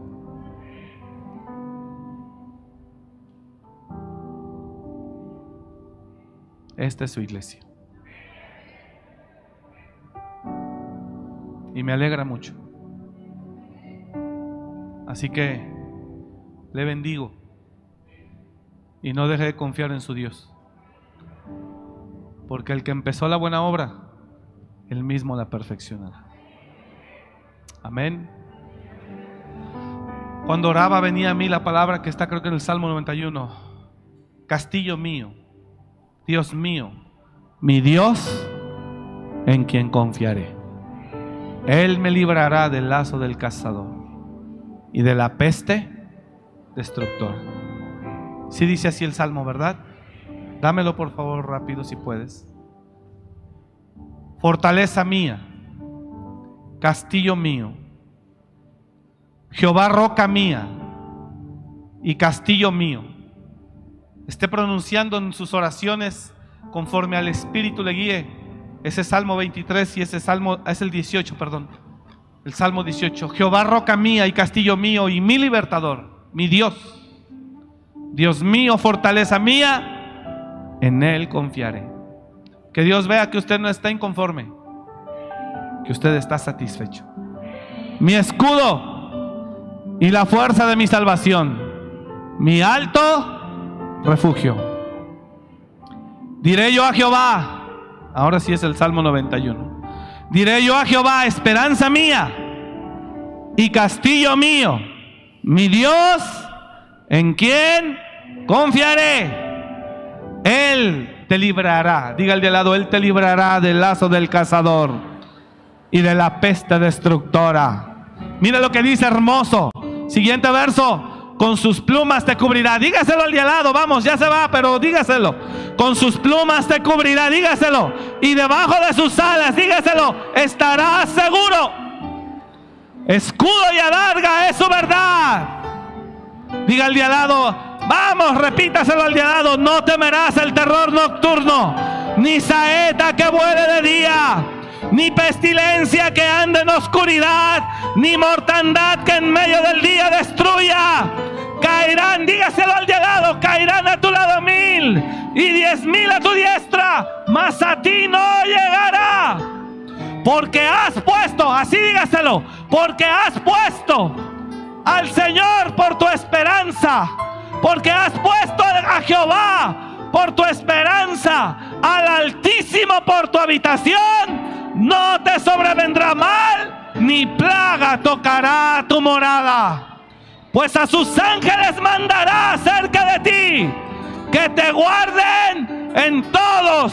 Esta es su iglesia. Y me alegra mucho. Así que le bendigo y no deje de confiar en su Dios. Porque el que empezó la buena obra, él mismo la perfeccionará. Amén. Cuando oraba venía a mí la palabra que está creo que en el Salmo 91. Castillo mío Dios mío, mi Dios en quien confiaré. Él me librará del lazo del cazador y de la peste destructora. Si dice así el salmo, ¿verdad? Dámelo por favor rápido si puedes. Fortaleza mía, castillo mío, Jehová roca mía y castillo mío esté pronunciando en sus oraciones conforme al Espíritu le guíe. Ese Salmo 23 y ese Salmo, es el 18, perdón. El Salmo 18. Jehová roca mía y castillo mío y mi libertador, mi Dios. Dios mío, fortaleza mía, en Él confiaré. Que Dios vea que usted no está inconforme, que usted está satisfecho. Mi escudo y la fuerza de mi salvación, mi alto refugio. Diré yo a Jehová, ahora sí es el Salmo 91. Diré yo a Jehová, esperanza mía y castillo mío, mi Dios ¿En quién confiaré? Él te librará. Diga al de lado, Él te librará del lazo del cazador y de la peste destructora. Mira lo que dice hermoso. Siguiente verso. Con sus plumas te cubrirá. Dígaselo al de al. Vamos, ya se va, pero dígaselo. Con sus plumas te cubrirá. Dígaselo. Y debajo de sus alas, dígaselo. Estarás seguro. Escudo y alarga es su verdad. Diga al de al. Vamos, repítaselo al de al. No temerás el terror nocturno. Ni saeta que vuele de día ni pestilencia que ande en oscuridad, ni mortandad que en medio del día destruya. Caerán, dígaselo al de lado, caerán a tu lado mil y diez mil a tu diestra, mas a ti no llegará. Porque has puesto, así dígaselo, porque has puesto al Señor por tu esperanza, porque has puesto a Jehová por tu esperanza, al Altísimo por tu habitación no te sobrevendrá mal, ni plaga tocará tu morada. Pues a sus ángeles mandará cerca de ti, que te guarden en todos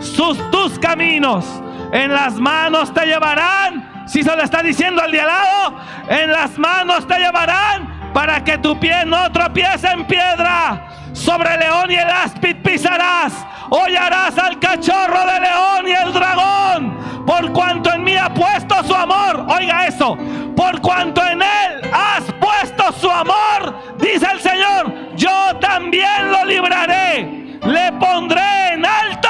sus, tus caminos. En las manos te llevarán, si se lo está diciendo al de al lado, en las manos te llevarán para que tu pie no tropiece en piedra. Sobre león y el áspid pisarás, hollarás al cachorro de león y el dragón por cuanto en mí ha puesto su amor. Oiga eso, por cuanto en él has puesto su amor, dice el Señor, yo también lo libraré. Le pondré en alto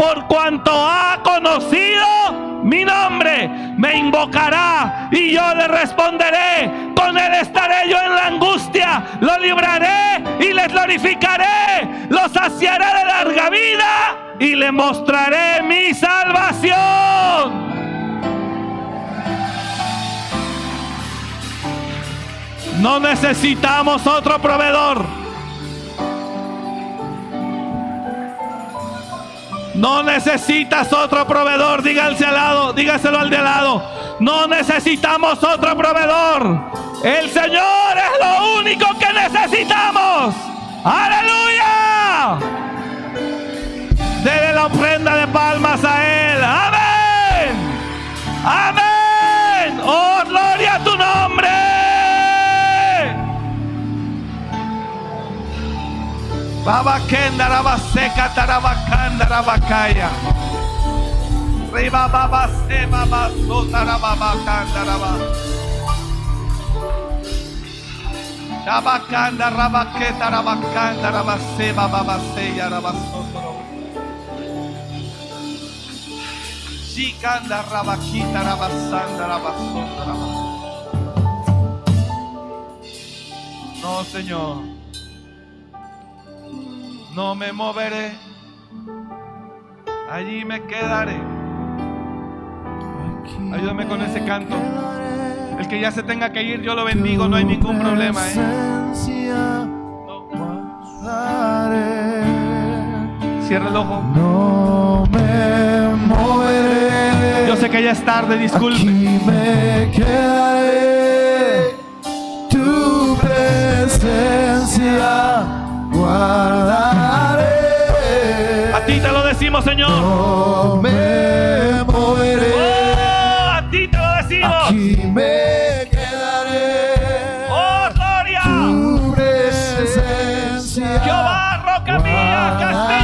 por cuanto ha conocido mi nombre. Me invocará y yo le responderé. Con él estaré yo en la angustia. Lo libraré y le glorificaré. Lo saciaré de larga vida y le mostraré mi salvación. No necesitamos otro proveedor. No necesitas otro proveedor. Díganse al lado, dígaselo al de al lado. No necesitamos otro proveedor. El Señor es lo único que necesitamos. Aleluya. Dele la ofrenda de palmas a Él. Amén. Amén. Babakenda rabaseca tarabacanda rabacaya. Riba babase babasota rababacanda raba. Shabakanda rabaqueta rabacanda rabase babaseya rabasotro. Shikanda rabaquita rabasanda rabasota No, Señor. No me moveré. Allí me quedaré. Ayúdame con ese canto. El que ya se tenga que ir, yo lo bendigo, no hay ningún problema. ¿eh? Cierra el ojo. No me moveré. Yo sé que ya es tarde, disculpe. Aquí me quedaré. Tu presencia guardaré. A ti te lo decimos, Señor. No me moveré. Oh, a ti te lo decimos. Aquí me quedaré. Oh, gloria. Tu presencia. Jehová, roca mía, castillo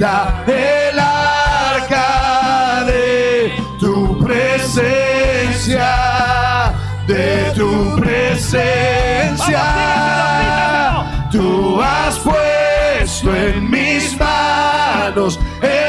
el arca de tu presencia, de tu presencia. Tú has puesto en mis manos el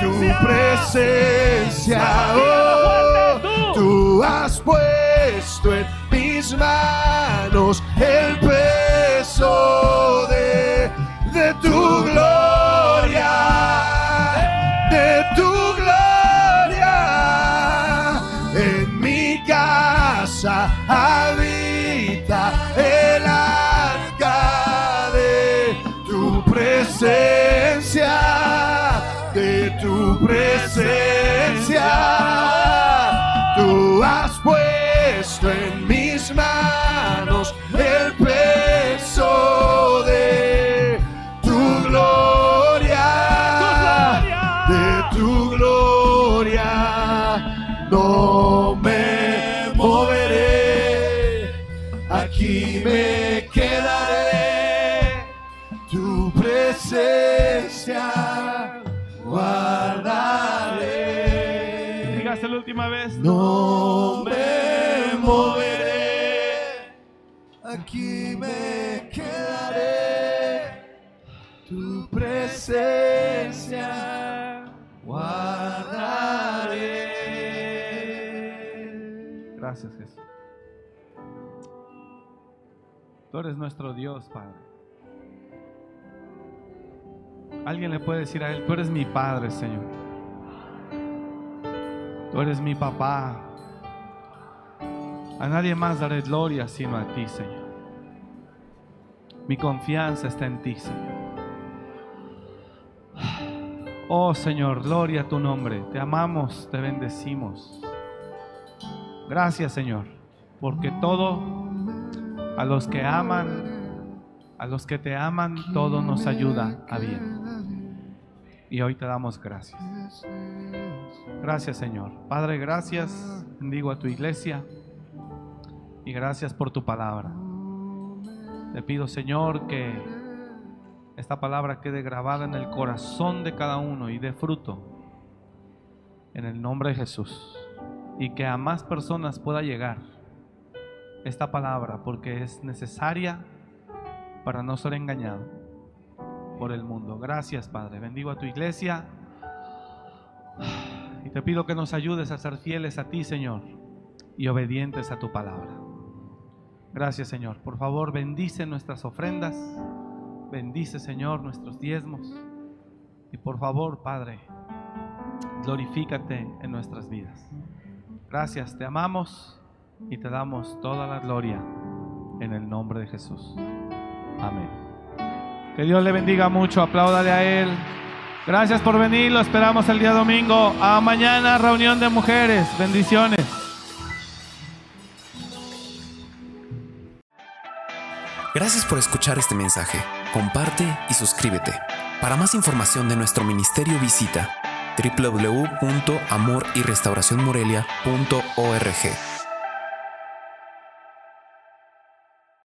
tu presencia. Oh, tú has puesto en mis manos eres nuestro Dios, Padre. Alguien le puede decir a Él, tú eres mi Padre, Señor. Tú eres mi papá. A nadie más daré gloria sino a ti, Señor. Mi confianza está en ti, Señor. Oh Señor, gloria a tu nombre. Te amamos, te bendecimos. Gracias, Señor, porque todo a los que aman, a los que te aman, todo nos ayuda a bien. Y hoy te damos gracias. Gracias, Señor. Padre, gracias. Bendigo a tu iglesia y gracias por tu palabra. Te pido, Señor, que esta palabra quede grabada en el corazón de cada uno y dé fruto en el nombre de Jesús. Y que a más personas pueda llegar esta palabra porque es necesaria para no ser engañado por el mundo. Gracias, Padre. Bendigo a tu iglesia. Y te pido que nos ayudes a ser fieles a ti, Señor, y obedientes a tu palabra. Gracias, Señor. Por favor, bendice nuestras ofrendas. Bendice, Señor, nuestros diezmos. Y por favor, Padre, glorifícate en nuestras vidas. Gracias, te amamos y te damos toda la gloria en el nombre de Jesús. Amén. Que Dios le bendiga mucho, apláudale a Él. Gracias por venir, lo esperamos el día domingo. A mañana, reunión de mujeres. Bendiciones. Gracias por escuchar este mensaje. Comparte y suscríbete. Para más información de nuestro ministerio visita www.amoryrestauracionmorelia.org.